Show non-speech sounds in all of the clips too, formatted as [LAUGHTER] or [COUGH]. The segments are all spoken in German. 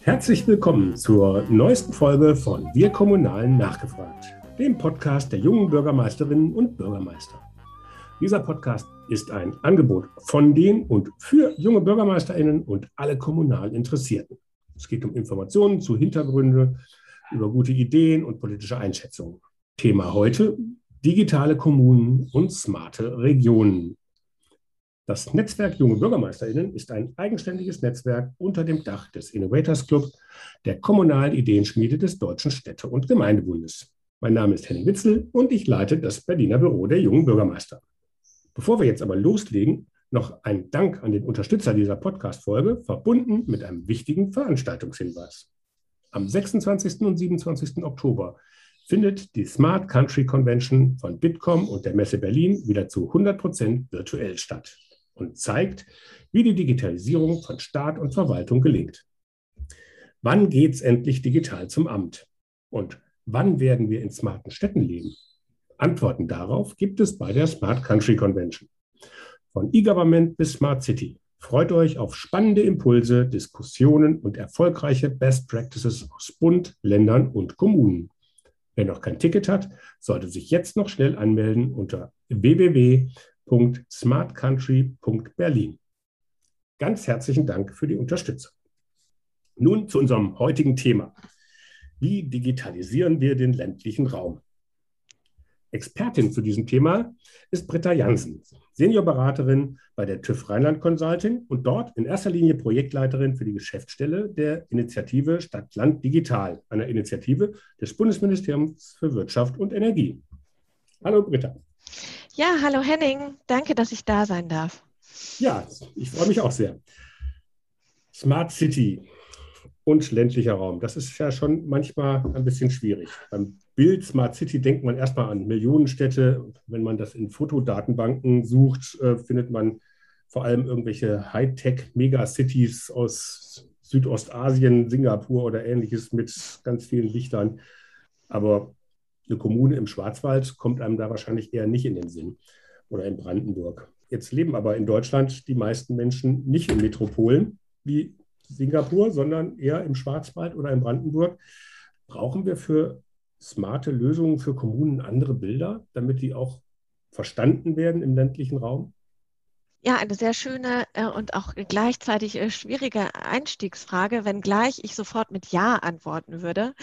Herzlich willkommen zur neuesten Folge von Wir Kommunalen nachgefragt, dem Podcast der jungen Bürgermeisterinnen und Bürgermeister. Dieser Podcast ist ein Angebot von den und für junge Bürgermeisterinnen und alle kommunal Interessierten. Es geht um Informationen zu Hintergründe, über gute Ideen und politische Einschätzungen. Thema heute digitale Kommunen und smarte Regionen. Das Netzwerk Junge BürgermeisterInnen ist ein eigenständiges Netzwerk unter dem Dach des Innovators Club, der kommunalen Ideenschmiede des Deutschen Städte- und Gemeindebundes. Mein Name ist Henning Witzel und ich leite das Berliner Büro der Jungen Bürgermeister. Bevor wir jetzt aber loslegen, noch ein Dank an den Unterstützer dieser Podcast-Folge, verbunden mit einem wichtigen Veranstaltungshinweis. Am 26. und 27. Oktober findet die Smart Country Convention von Bitkom und der Messe Berlin wieder zu 100 Prozent virtuell statt und zeigt, wie die Digitalisierung von Staat und Verwaltung gelingt. Wann geht es endlich digital zum Amt? Und wann werden wir in smarten Städten leben? Antworten darauf gibt es bei der Smart Country Convention. Von E-Government bis Smart City. Freut euch auf spannende Impulse, Diskussionen und erfolgreiche Best Practices aus Bund, Ländern und Kommunen. Wer noch kein Ticket hat, sollte sich jetzt noch schnell anmelden unter www.smartcountry.berlin. Ganz herzlichen Dank für die Unterstützung. Nun zu unserem heutigen Thema. Wie digitalisieren wir den ländlichen Raum? Expertin zu diesem Thema ist Britta Jansen, Seniorberaterin bei der TÜV Rheinland Consulting und dort in erster Linie Projektleiterin für die Geschäftsstelle der Initiative Stadt-Land Digital, einer Initiative des Bundesministeriums für Wirtschaft und Energie. Hallo Britta. Ja, hallo Henning. Danke, dass ich da sein darf. Ja, ich freue mich auch sehr. Smart City und ländlicher Raum, das ist ja schon manchmal ein bisschen schwierig. Beim Bild Smart City denkt man erstmal an Millionenstädte. Wenn man das in Fotodatenbanken sucht, äh, findet man vor allem irgendwelche Hightech-Megacities aus Südostasien, Singapur oder ähnliches mit ganz vielen Lichtern. Aber eine Kommune im Schwarzwald kommt einem da wahrscheinlich eher nicht in den Sinn oder in Brandenburg. Jetzt leben aber in Deutschland die meisten Menschen nicht in Metropolen wie Singapur, sondern eher im Schwarzwald oder in Brandenburg. Brauchen wir für smarte Lösungen für Kommunen andere Bilder, damit die auch verstanden werden im ländlichen Raum? Ja, eine sehr schöne äh, und auch gleichzeitig äh, schwierige Einstiegsfrage, wenngleich ich sofort mit Ja antworten würde.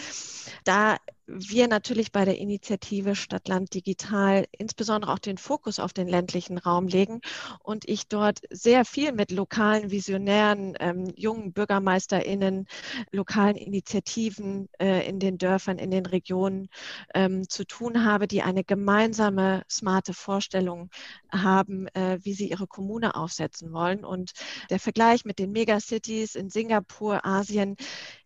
Da wir natürlich bei der Initiative Stadtland Digital insbesondere auch den Fokus auf den ländlichen Raum legen und ich dort sehr viel mit lokalen Visionären, ähm, jungen BürgermeisterInnen, lokalen Initiativen äh, in den Dörfern, in den Regionen ähm, zu tun habe, die eine gemeinsame smarte Vorstellung haben, äh, wie sie ihre Kommune aufsetzen wollen. Und der Vergleich mit den Megacities in Singapur, Asien,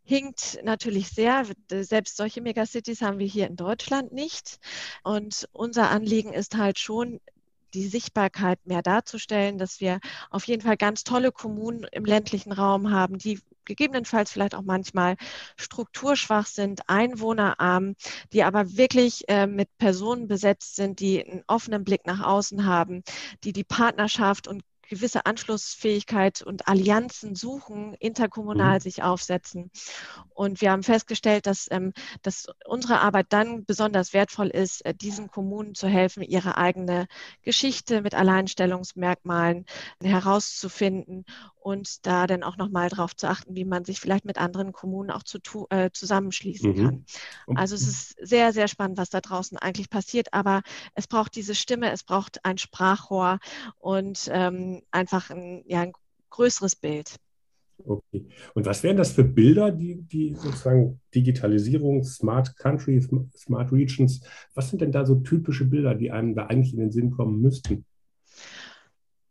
hinkt natürlich sehr. Selbst solche Megacities haben wir hier in Deutschland nicht. Und unser Anliegen ist halt schon, die Sichtbarkeit mehr darzustellen, dass wir auf jeden Fall ganz tolle Kommunen im ländlichen Raum haben, die gegebenenfalls vielleicht auch manchmal strukturschwach sind, einwohnerarm, die aber wirklich äh, mit Personen besetzt sind, die einen offenen Blick nach außen haben, die die Partnerschaft und gewisse Anschlussfähigkeit und Allianzen suchen, interkommunal mhm. sich aufsetzen. Und wir haben festgestellt, dass, ähm, dass unsere Arbeit dann besonders wertvoll ist, äh, diesen Kommunen zu helfen, ihre eigene Geschichte mit Alleinstellungsmerkmalen herauszufinden und da dann auch nochmal darauf zu achten, wie man sich vielleicht mit anderen Kommunen auch zu, äh, zusammenschließen mhm. kann. Also es ist sehr, sehr spannend, was da draußen eigentlich passiert, aber es braucht diese Stimme, es braucht ein Sprachrohr und ähm, einfach ein, ja, ein größeres Bild. Okay. Und was wären das für Bilder, die, die sozusagen Digitalisierung, Smart Country, Smart Regions, was sind denn da so typische Bilder, die einem da eigentlich in den Sinn kommen müssten?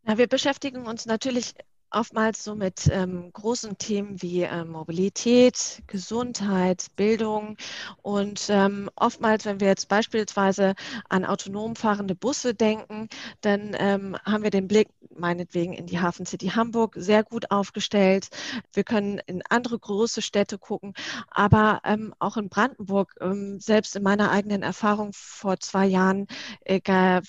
Ja, wir beschäftigen uns natürlich oftmals so mit ähm, großen Themen wie äh, Mobilität, Gesundheit, Bildung und ähm, oftmals, wenn wir jetzt beispielsweise an autonom fahrende Busse denken, dann ähm, haben wir den Blick meinetwegen in die Hafen City Hamburg sehr gut aufgestellt. Wir können in andere große Städte gucken, aber ähm, auch in Brandenburg, ähm, selbst in meiner eigenen Erfahrung vor zwei Jahren äh,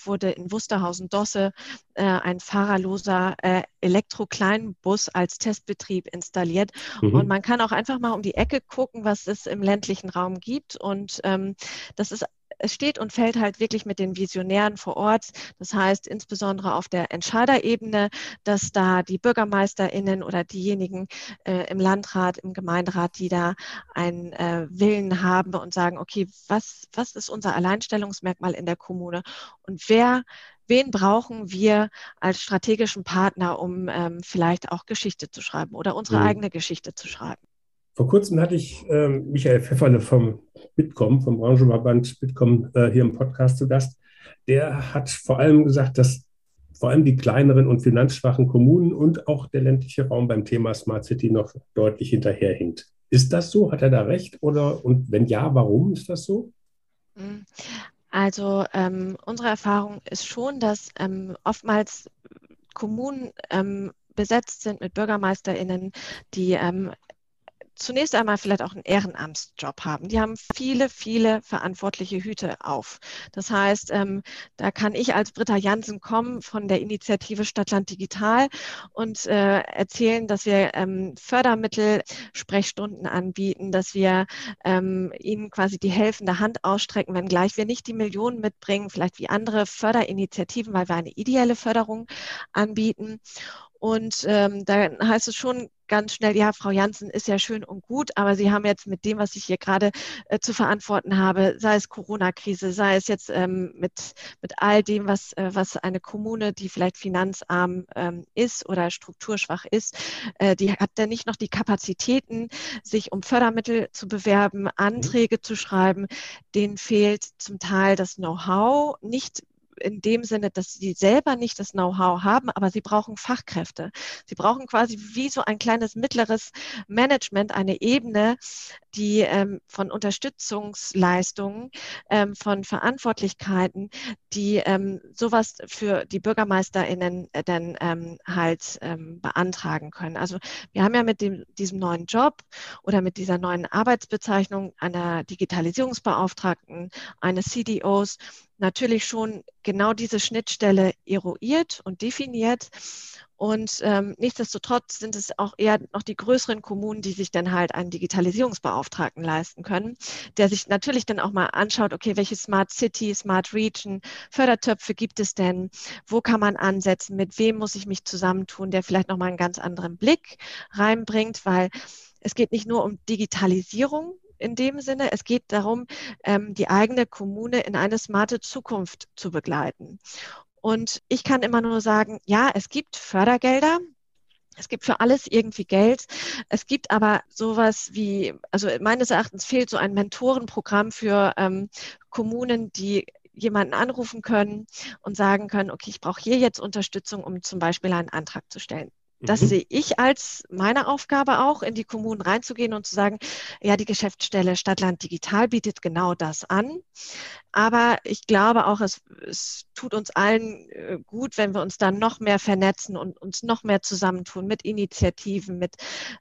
wurde in Wusterhausen-Dosse äh, ein fahrerloser äh, Elektroklein kleinen Bus als Testbetrieb installiert. Mhm. Und man kann auch einfach mal um die Ecke gucken, was es im ländlichen Raum gibt. Und ähm, das ist es steht und fällt halt wirklich mit den Visionären vor Ort. Das heißt insbesondere auf der Entscheiderebene, dass da die BürgermeisterInnen oder diejenigen äh, im Landrat, im Gemeinderat, die da einen äh, Willen haben und sagen, okay, was, was ist unser Alleinstellungsmerkmal in der Kommune und wer wen brauchen wir als strategischen Partner, um ähm, vielleicht auch Geschichte zu schreiben oder unsere mhm. eigene Geschichte zu schreiben. Vor kurzem hatte ich äh, Michael Pfefferle vom Bitkom, vom Branchenverband Bitkom äh, hier im Podcast zu Gast. Der hat vor allem gesagt, dass vor allem die kleineren und finanzschwachen Kommunen und auch der ländliche Raum beim Thema Smart City noch deutlich hinterherhinkt. Ist das so? Hat er da recht? Oder und wenn ja, warum ist das so? Also ähm, unsere Erfahrung ist schon, dass ähm, oftmals Kommunen ähm, besetzt sind mit BürgermeisterInnen, die ähm, zunächst einmal vielleicht auch einen Ehrenamtsjob haben. Die haben viele, viele verantwortliche Hüte auf. Das heißt, ähm, da kann ich als Britta Jansen kommen von der Initiative Stadtland Digital und äh, erzählen, dass wir ähm, Fördermittel, Sprechstunden anbieten, dass wir ähm, ihnen quasi die helfende Hand ausstrecken, wenngleich wir nicht die Millionen mitbringen, vielleicht wie andere Förderinitiativen, weil wir eine ideelle Förderung anbieten. Und ähm, da heißt es schon ganz schnell, ja, Frau Janssen ist ja schön und gut, aber Sie haben jetzt mit dem, was ich hier gerade äh, zu verantworten habe, sei es Corona-Krise, sei es jetzt ähm, mit, mit all dem, was, äh, was eine Kommune, die vielleicht finanzarm ähm, ist oder strukturschwach ist, äh, die hat ja nicht noch die Kapazitäten, sich um Fördermittel zu bewerben, mhm. Anträge mhm. zu schreiben. Denen fehlt zum Teil das Know-how, nicht in dem Sinne, dass sie selber nicht das Know-how haben, aber sie brauchen Fachkräfte. Sie brauchen quasi wie so ein kleines mittleres Management, eine Ebene, die ähm, von Unterstützungsleistungen, ähm, von Verantwortlichkeiten, die ähm, sowas für die BürgermeisterInnen äh, dann ähm, halt ähm, beantragen können. Also wir haben ja mit dem, diesem neuen Job oder mit dieser neuen Arbeitsbezeichnung einer Digitalisierungsbeauftragten, eines CDOs natürlich schon genau diese Schnittstelle eruiert und definiert. Und ähm, nichtsdestotrotz sind es auch eher noch die größeren Kommunen, die sich dann halt einen Digitalisierungsbeauftragten leisten können, der sich natürlich dann auch mal anschaut, okay, welche Smart City, Smart Region, Fördertöpfe gibt es denn? Wo kann man ansetzen? Mit wem muss ich mich zusammentun, der vielleicht nochmal einen ganz anderen Blick reinbringt, weil es geht nicht nur um Digitalisierung, in dem Sinne. Es geht darum, ähm, die eigene Kommune in eine smarte Zukunft zu begleiten. Und ich kann immer nur sagen, ja, es gibt Fördergelder, es gibt für alles irgendwie Geld. Es gibt aber sowas wie, also meines Erachtens fehlt so ein Mentorenprogramm für ähm, Kommunen, die jemanden anrufen können und sagen können, okay, ich brauche hier jetzt Unterstützung, um zum Beispiel einen Antrag zu stellen. Das mhm. sehe ich als meine Aufgabe auch, in die Kommunen reinzugehen und zu sagen, ja, die Geschäftsstelle Stadtland Digital bietet genau das an. Aber ich glaube auch, es, es tut uns allen äh, gut, wenn wir uns dann noch mehr vernetzen und uns noch mehr zusammentun mit Initiativen, mit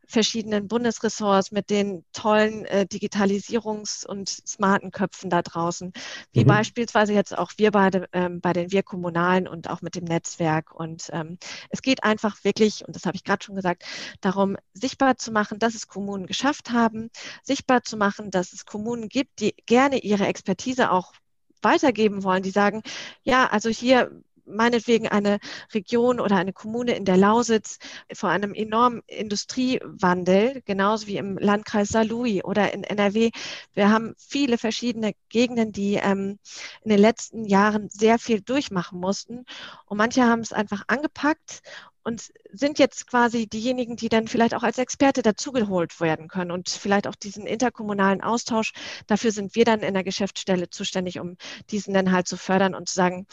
verschiedenen Bundesressorts, mit den tollen äh, Digitalisierungs- und smarten Köpfen da draußen, wie mhm. beispielsweise jetzt auch wir beide ähm, bei den Wir Kommunalen und auch mit dem Netzwerk. Und ähm, es geht einfach wirklich, und das habe ich gerade schon gesagt, darum, sichtbar zu machen, dass es Kommunen geschafft haben, sichtbar zu machen, dass es Kommunen gibt, die gerne ihre Expertise auch weitergeben wollen, die sagen, ja, also hier meinetwegen eine Region oder eine Kommune in der Lausitz vor einem enormen Industriewandel, genauso wie im Landkreis Saarlouis oder in NRW. Wir haben viele verschiedene Gegenden, die ähm, in den letzten Jahren sehr viel durchmachen mussten. Und manche haben es einfach angepackt und sind jetzt quasi diejenigen, die dann vielleicht auch als Experte dazugeholt werden können und vielleicht auch diesen interkommunalen Austausch. Dafür sind wir dann in der Geschäftsstelle zuständig, um diesen dann halt zu fördern und zu sagen,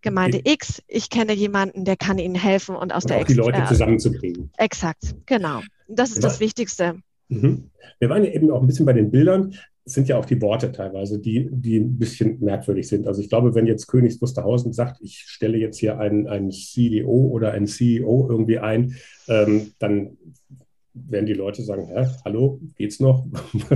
Gemeinde okay. X, ich kenne jemanden, der kann Ihnen helfen und aus und der auch die Leute zusammenzubringen. Exakt, genau. Das ist ja. das Wichtigste. Mhm. Wir waren ja eben auch ein bisschen bei den Bildern sind ja auch die Worte teilweise, die, die ein bisschen merkwürdig sind. Also ich glaube, wenn jetzt Königs Wusterhausen sagt, ich stelle jetzt hier einen, einen CDO oder einen CEO irgendwie ein, ähm, dann werden die Leute sagen, Hä, hallo, geht's noch?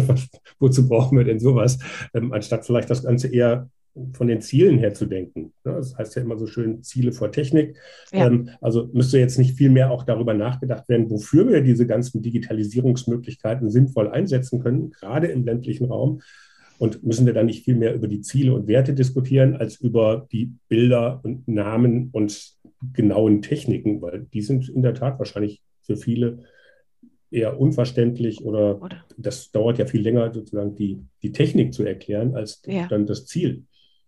[LAUGHS] Wozu brauchen wir denn sowas? Ähm, anstatt vielleicht das Ganze eher von den Zielen her zu denken. Das heißt ja immer so schön Ziele vor Technik. Ja. Ähm, also müsste jetzt nicht viel mehr auch darüber nachgedacht werden, wofür wir diese ganzen Digitalisierungsmöglichkeiten sinnvoll einsetzen können, gerade im ländlichen Raum. Und müssen wir dann nicht viel mehr über die Ziele und Werte diskutieren, als über die Bilder und Namen und genauen Techniken, weil die sind in der Tat wahrscheinlich für viele eher unverständlich oder, oder, das dauert ja viel länger, sozusagen die, die Technik zu erklären, als ja. dann das Ziel.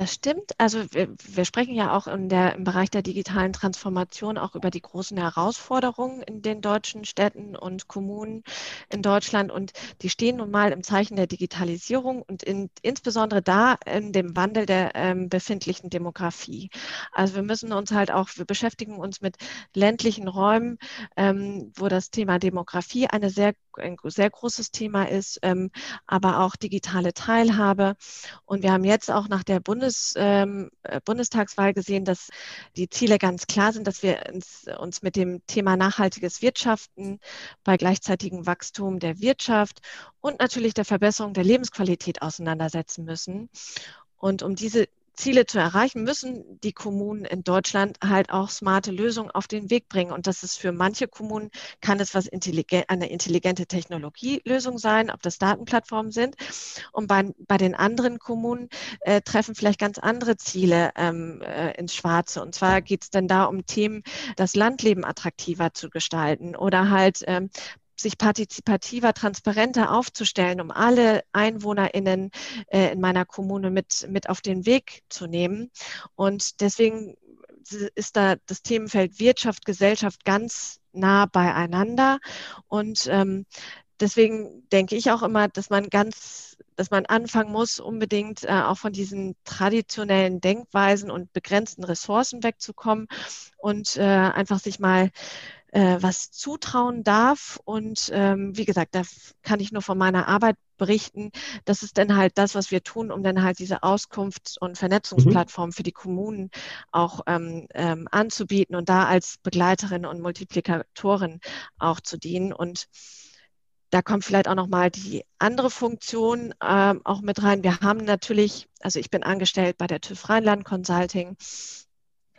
Das stimmt. Also wir, wir sprechen ja auch der, im Bereich der digitalen Transformation auch über die großen Herausforderungen in den deutschen Städten und Kommunen in Deutschland. Und die stehen nun mal im Zeichen der Digitalisierung und in, insbesondere da in dem Wandel der ähm, befindlichen Demografie. Also wir müssen uns halt auch, wir beschäftigen uns mit ländlichen Räumen, ähm, wo das Thema Demografie eine sehr, ein sehr großes Thema ist, ähm, aber auch digitale Teilhabe. Und wir haben jetzt auch nach der Bundes Bundes, ähm, äh, Bundestagswahl gesehen, dass die Ziele ganz klar sind, dass wir uns, uns mit dem Thema nachhaltiges Wirtschaften bei gleichzeitigem Wachstum der Wirtschaft und natürlich der Verbesserung der Lebensqualität auseinandersetzen müssen. Und um diese Ziele zu erreichen, müssen die Kommunen in Deutschland halt auch smarte Lösungen auf den Weg bringen. Und das ist für manche Kommunen, kann es was intelligent, eine intelligente Technologielösung sein, ob das Datenplattformen sind. Und bei, bei den anderen Kommunen äh, treffen vielleicht ganz andere Ziele ähm, äh, ins Schwarze. Und zwar geht es dann da um Themen, das Landleben attraktiver zu gestalten oder halt ähm, sich partizipativer, transparenter aufzustellen, um alle EinwohnerInnen äh, in meiner Kommune mit, mit auf den Weg zu nehmen. Und deswegen ist da das Themenfeld Wirtschaft, Gesellschaft ganz nah beieinander. Und ähm, deswegen denke ich auch immer, dass man ganz, dass man anfangen muss, unbedingt äh, auch von diesen traditionellen Denkweisen und begrenzten Ressourcen wegzukommen und äh, einfach sich mal äh, was zutrauen darf. Und ähm, wie gesagt, da kann ich nur von meiner Arbeit berichten. Das ist dann halt das, was wir tun, um dann halt diese Auskunfts- und Vernetzungsplattform mhm. für die Kommunen auch ähm, ähm, anzubieten und da als Begleiterin und Multiplikatorin auch zu dienen. Und da kommt vielleicht auch nochmal die andere Funktion ähm, auch mit rein. Wir haben natürlich, also ich bin angestellt bei der TÜV Rheinland Consulting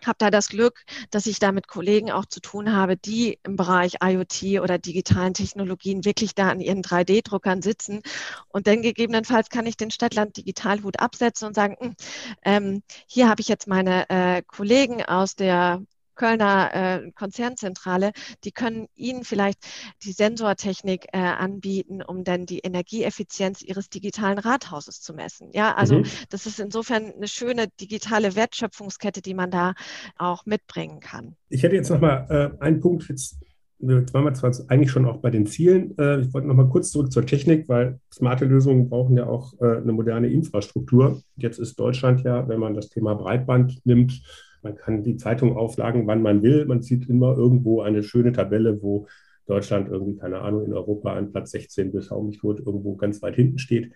habe da das Glück, dass ich da mit Kollegen auch zu tun habe, die im Bereich IoT oder digitalen Technologien wirklich da an ihren 3D-Druckern sitzen. Und dann gegebenenfalls kann ich den Stadtland Digitalhut absetzen und sagen, hm, ähm, hier habe ich jetzt meine äh, Kollegen aus der Kölner äh, Konzernzentrale, die können Ihnen vielleicht die Sensortechnik äh, anbieten, um dann die Energieeffizienz Ihres digitalen Rathauses zu messen. Ja, also mhm. das ist insofern eine schöne digitale Wertschöpfungskette, die man da auch mitbringen kann. Ich hätte jetzt noch mal äh, einen Punkt jetzt Jetzt waren wir zwar eigentlich schon auch bei den Zielen. Äh, ich wollte noch mal kurz zurück zur Technik, weil smarte Lösungen brauchen ja auch äh, eine moderne Infrastruktur. Jetzt ist Deutschland ja, wenn man das Thema Breitband nimmt, man kann die Zeitung auflagen, wann man will. Man sieht immer irgendwo eine schöne Tabelle, wo Deutschland irgendwie, keine Ahnung, in Europa an Platz 16 bis auch nicht tot irgendwo ganz weit hinten steht.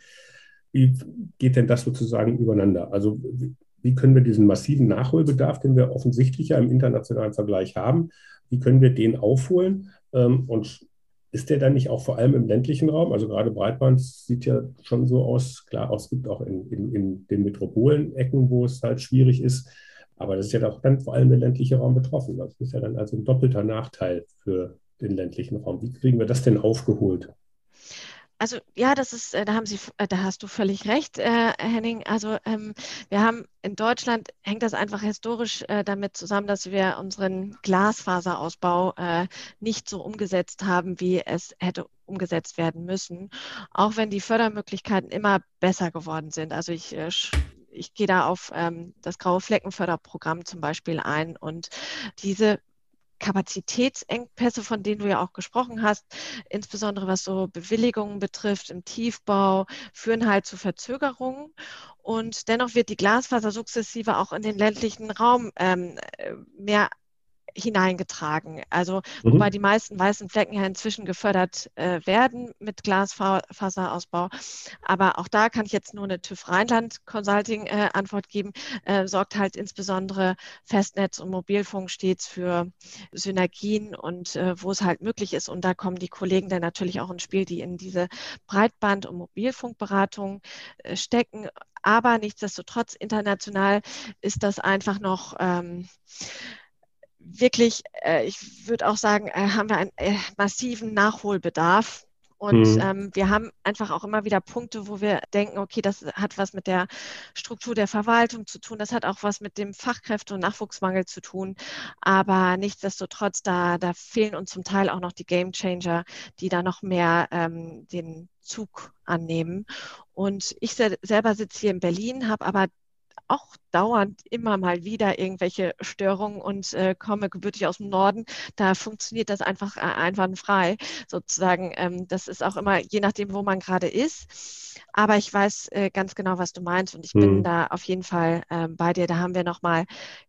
Wie geht denn das sozusagen übereinander? Also wie können wir diesen massiven Nachholbedarf, den wir offensichtlich ja im internationalen Vergleich haben, wie können wir den aufholen? Ähm, und ist der dann nicht auch vor allem im ländlichen Raum? Also gerade Breitband sieht ja schon so aus. Klar, es gibt auch in, in, in den Metropolen-Ecken, wo es halt schwierig ist, aber das ist ja doch dann vor allem der ländliche Raum betroffen. Das ist ja dann also ein doppelter Nachteil für den ländlichen Raum. Wie kriegen wir das denn aufgeholt? Also ja, das ist, äh, da haben Sie, äh, da hast du völlig recht, äh, Henning. Also ähm, wir haben in Deutschland hängt das einfach historisch äh, damit zusammen, dass wir unseren Glasfaserausbau äh, nicht so umgesetzt haben, wie es hätte umgesetzt werden müssen. Auch wenn die Fördermöglichkeiten immer besser geworden sind. Also ich äh, ich gehe da auf ähm, das Graue Fleckenförderprogramm zum Beispiel ein und diese Kapazitätsengpässe, von denen du ja auch gesprochen hast, insbesondere was so Bewilligungen betrifft im Tiefbau, führen halt zu Verzögerungen. Und dennoch wird die Glasfaser sukzessive auch in den ländlichen Raum ähm, mehr hineingetragen. Also mhm. wobei die meisten weißen Flecken ja inzwischen gefördert äh, werden mit Glasfaserausbau. Aber auch da kann ich jetzt nur eine TÜV Rheinland Consulting äh, Antwort geben. Äh, sorgt halt insbesondere Festnetz und Mobilfunk stets für Synergien und äh, wo es halt möglich ist. Und da kommen die Kollegen dann natürlich auch ins Spiel, die in diese Breitband- und Mobilfunkberatung äh, stecken. Aber nichtsdestotrotz international ist das einfach noch ähm, wirklich, äh, ich würde auch sagen, äh, haben wir einen äh, massiven Nachholbedarf. Und mhm. ähm, wir haben einfach auch immer wieder Punkte, wo wir denken, okay, das hat was mit der Struktur der Verwaltung zu tun, das hat auch was mit dem Fachkräfte- und Nachwuchsmangel zu tun. Aber nichtsdestotrotz, da, da fehlen uns zum Teil auch noch die Game Changer, die da noch mehr ähm, den Zug annehmen. Und ich selber sitze hier in Berlin, habe aber auch dauernd immer mal wieder irgendwelche Störungen und äh, komme gebürtig aus dem Norden. Da funktioniert das einfach äh, einwandfrei sozusagen. Ähm, das ist auch immer je nachdem, wo man gerade ist. Aber ich weiß äh, ganz genau, was du meinst und ich mhm. bin da auf jeden Fall ähm, bei dir. Da haben wir nochmal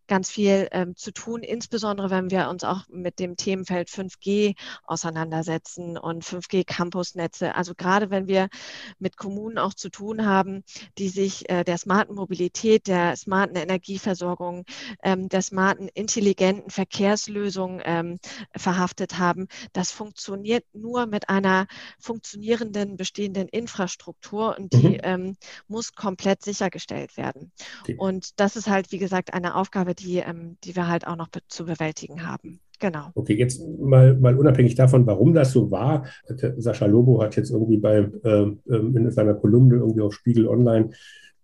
ganz viel ähm, zu tun, insbesondere wenn wir uns auch mit dem Themenfeld 5G auseinandersetzen und 5G-Campusnetze. Also gerade wenn wir mit Kommunen auch zu tun haben, die sich äh, der smarten Mobilität, der smarten Energieversorgung, ähm, der smarten intelligenten Verkehrslösung ähm, verhaftet haben, das funktioniert nur mit einer funktionierenden bestehenden Infrastruktur und die mhm. Ähm, muss komplett sichergestellt werden. Okay. Und das ist halt, wie gesagt, eine Aufgabe, die, ähm, die wir halt auch noch be zu bewältigen haben. Genau. Okay, jetzt mal, mal unabhängig davon, warum das so war. Sascha Lobo hat jetzt irgendwie bei, äh, in seiner Kolumne irgendwie auf Spiegel Online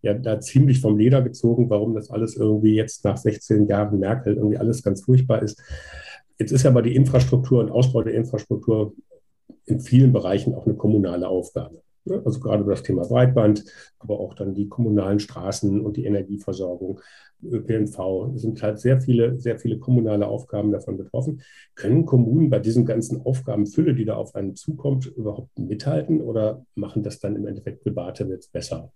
ja da ziemlich vom Leder gezogen, warum das alles irgendwie jetzt nach 16 Jahren Merkel irgendwie alles ganz furchtbar ist. Jetzt ist aber die Infrastruktur und Ausbau der Infrastruktur in vielen Bereichen auch eine kommunale Aufgabe. Ne? Also gerade das Thema Breitband, aber auch dann die kommunalen Straßen und die Energieversorgung, ÖPNV, sind halt sehr viele, sehr viele kommunale Aufgaben davon betroffen. Können Kommunen bei diesen ganzen Aufgabenfülle, die da auf einen zukommt, überhaupt mithalten oder machen das dann im Endeffekt Private jetzt besser?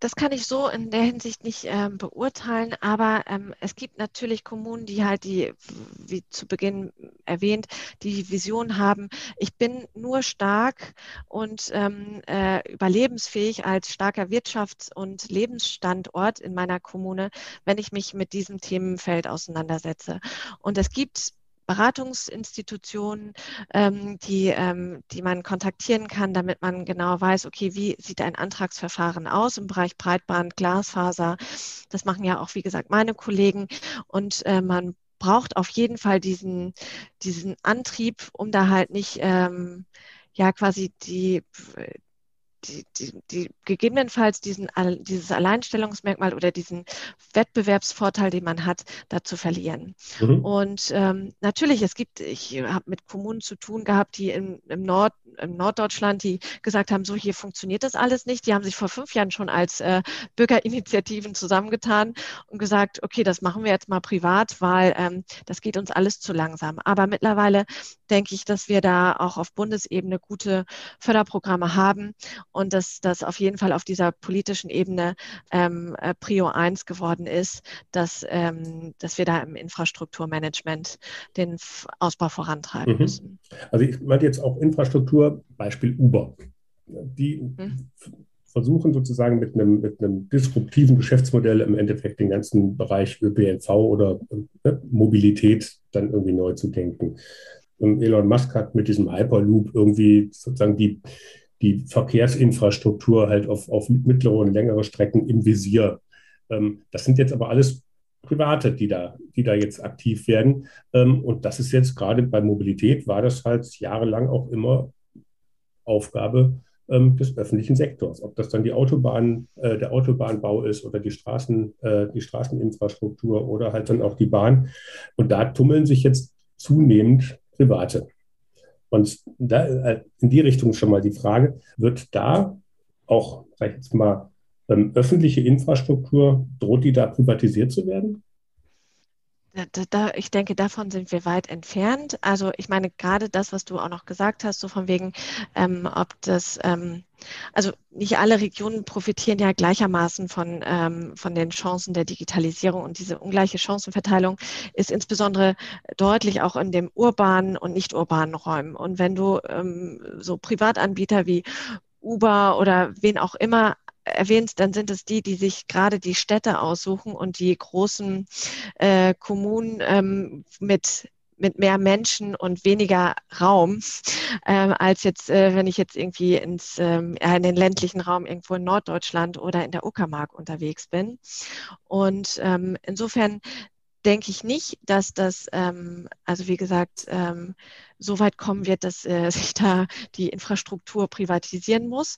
Das kann ich so in der Hinsicht nicht ähm, beurteilen, aber ähm, es gibt natürlich Kommunen, die halt die, wie zu Beginn erwähnt, die Vision haben, ich bin nur stark und ähm, äh, überlebensfähig als starker Wirtschafts- und Lebensstandort in meiner Kommune, wenn ich mich mit diesem Themenfeld auseinandersetze. Und es gibt Beratungsinstitutionen, ähm, die, ähm, die man kontaktieren kann, damit man genau weiß, okay, wie sieht ein Antragsverfahren aus im Bereich Breitband, Glasfaser. Das machen ja auch, wie gesagt, meine Kollegen. Und äh, man braucht auf jeden Fall diesen, diesen Antrieb, um da halt nicht ähm, ja quasi die die, die, die gegebenenfalls diesen, dieses Alleinstellungsmerkmal oder diesen Wettbewerbsvorteil, den man hat, da zu verlieren. Mhm. Und ähm, natürlich, es gibt, ich habe mit Kommunen zu tun gehabt, die im, im, Nord, im Norddeutschland, die gesagt haben, so hier funktioniert das alles nicht. Die haben sich vor fünf Jahren schon als äh, Bürgerinitiativen zusammengetan und gesagt, okay, das machen wir jetzt mal privat, weil ähm, das geht uns alles zu langsam. Aber mittlerweile denke ich, dass wir da auch auf Bundesebene gute Förderprogramme haben und dass das auf jeden Fall auf dieser politischen Ebene ähm, äh, Prio 1 geworden ist, dass, ähm, dass wir da im Infrastrukturmanagement den Ausbau vorantreiben mhm. müssen. Also ich meine jetzt auch Infrastruktur, Beispiel Uber. Die mhm. versuchen sozusagen mit einem, mit einem disruptiven Geschäftsmodell im Endeffekt den ganzen Bereich ÖPNV oder äh, Mobilität dann irgendwie neu zu denken. Elon Musk hat mit diesem Hyperloop irgendwie sozusagen die, die Verkehrsinfrastruktur halt auf, auf mittlere und längere Strecken im Visier. Ähm, das sind jetzt aber alles Private, die da, die da jetzt aktiv werden. Ähm, und das ist jetzt gerade bei Mobilität, war das halt jahrelang auch immer Aufgabe ähm, des öffentlichen Sektors. Ob das dann die Autobahn, äh, der Autobahnbau ist oder die, Straßen, äh, die Straßeninfrastruktur oder halt dann auch die Bahn. Und da tummeln sich jetzt zunehmend Private. Und da, äh, in die Richtung schon mal die Frage, wird da auch, sag ich jetzt mal, ähm, öffentliche Infrastruktur, droht die da privatisiert zu werden? Da, da, ich denke, davon sind wir weit entfernt. Also ich meine, gerade das, was du auch noch gesagt hast, so von wegen, ähm, ob das, ähm, also nicht alle Regionen profitieren ja gleichermaßen von, ähm, von den Chancen der Digitalisierung und diese ungleiche Chancenverteilung ist insbesondere deutlich auch in dem urbanen und nicht urbanen Räumen. Und wenn du ähm, so Privatanbieter wie Uber oder wen auch immer erwähnst, dann sind es die, die sich gerade die Städte aussuchen und die großen äh, Kommunen ähm, mit mit mehr Menschen und weniger Raum, [LAUGHS] ähm, als jetzt, äh, wenn ich jetzt irgendwie ins, ähm, in den ländlichen Raum irgendwo in Norddeutschland oder in der Uckermark unterwegs bin. Und ähm, insofern denke ich nicht, dass das, ähm, also wie gesagt, ähm, so weit kommen wird, dass äh, [LAUGHS] sich da die Infrastruktur privatisieren muss.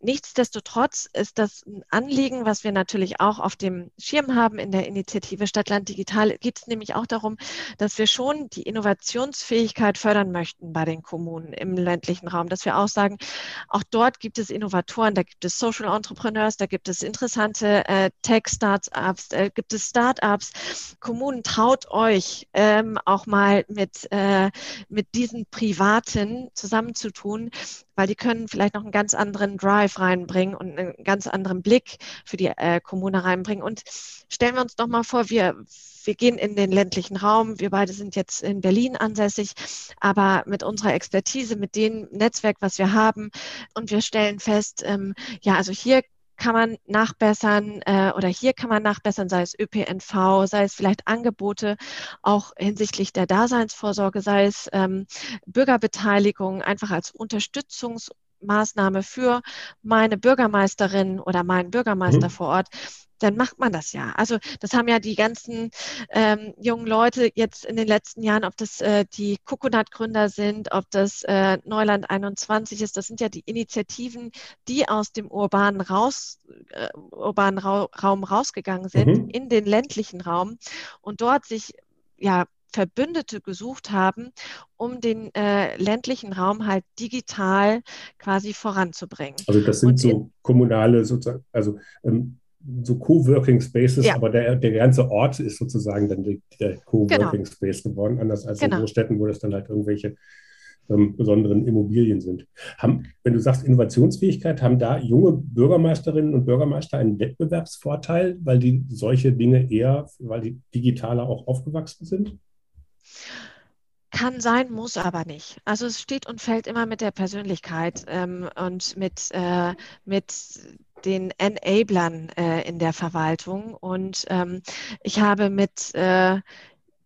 Nichtsdestotrotz ist das ein Anliegen, was wir natürlich auch auf dem Schirm haben in der Initiative Stadtland Digital. Geht es nämlich auch darum, dass wir schon die Innovationsfähigkeit fördern möchten bei den Kommunen im ländlichen Raum, dass wir auch sagen, auch dort gibt es Innovatoren, da gibt es Social Entrepreneurs, da gibt es interessante äh, Tech-Startups, da gibt es Startups. Kommunen, traut euch ähm, auch mal mit, äh, mit diesen Privaten zusammenzutun, weil die können vielleicht noch einen ganz anderen Drive reinbringen und einen ganz anderen Blick für die äh, Kommune reinbringen. Und stellen wir uns doch mal vor, wir, wir gehen in den ländlichen Raum. Wir beide sind jetzt in Berlin ansässig, aber mit unserer Expertise, mit dem Netzwerk, was wir haben, und wir stellen fest, ähm, ja, also hier kann man nachbessern äh, oder hier kann man nachbessern, sei es ÖPNV, sei es vielleicht Angebote auch hinsichtlich der Daseinsvorsorge, sei es ähm, Bürgerbeteiligung, einfach als Unterstützungsmaßnahme für meine Bürgermeisterin oder meinen Bürgermeister mhm. vor Ort dann macht man das ja. Also das haben ja die ganzen ähm, jungen Leute jetzt in den letzten Jahren, ob das äh, die Coconut-Gründer sind, ob das äh, Neuland 21 ist, das sind ja die Initiativen, die aus dem urbanen, raus, äh, urbanen Ra Raum rausgegangen sind mhm. in den ländlichen Raum und dort sich ja Verbündete gesucht haben, um den äh, ländlichen Raum halt digital quasi voranzubringen. Also das sind und so kommunale sozusagen, also ähm, so Coworking Spaces, ja. aber der, der ganze Ort ist sozusagen dann die, der Coworking genau. Space geworden, anders als genau. in Großstädten, wo das dann halt irgendwelche ähm, besonderen Immobilien sind. Haben, wenn du sagst Innovationsfähigkeit, haben da junge Bürgermeisterinnen und Bürgermeister einen Wettbewerbsvorteil, weil die solche Dinge eher, weil die digitaler auch aufgewachsen sind? Kann sein, muss aber nicht. Also es steht und fällt immer mit der Persönlichkeit ähm, und mit, äh, mit den Enablern äh, in der Verwaltung. Und ähm, ich habe mit äh,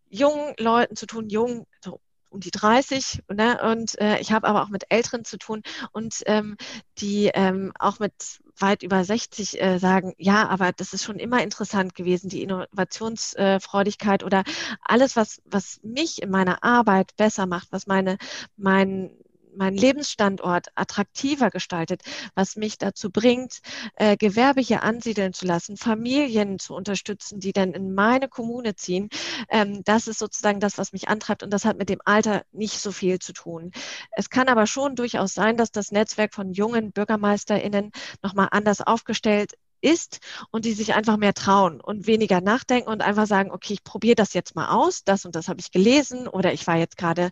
jungen Leuten zu tun, jung, so um die 30, ne? und äh, ich habe aber auch mit Älteren zu tun und ähm, die ähm, auch mit weit über 60 äh, sagen, ja, aber das ist schon immer interessant gewesen, die Innovationsfreudigkeit oder alles, was, was mich in meiner Arbeit besser macht, was meine, mein, meinen Lebensstandort attraktiver gestaltet, was mich dazu bringt, äh, Gewerbe hier ansiedeln zu lassen, Familien zu unterstützen, die dann in meine Kommune ziehen. Ähm, das ist sozusagen das, was mich antreibt und das hat mit dem Alter nicht so viel zu tun. Es kann aber schon durchaus sein, dass das Netzwerk von jungen BürgermeisterInnen nochmal anders aufgestellt ist und die sich einfach mehr trauen und weniger nachdenken und einfach sagen, okay, ich probiere das jetzt mal aus, das und das habe ich gelesen oder ich war jetzt gerade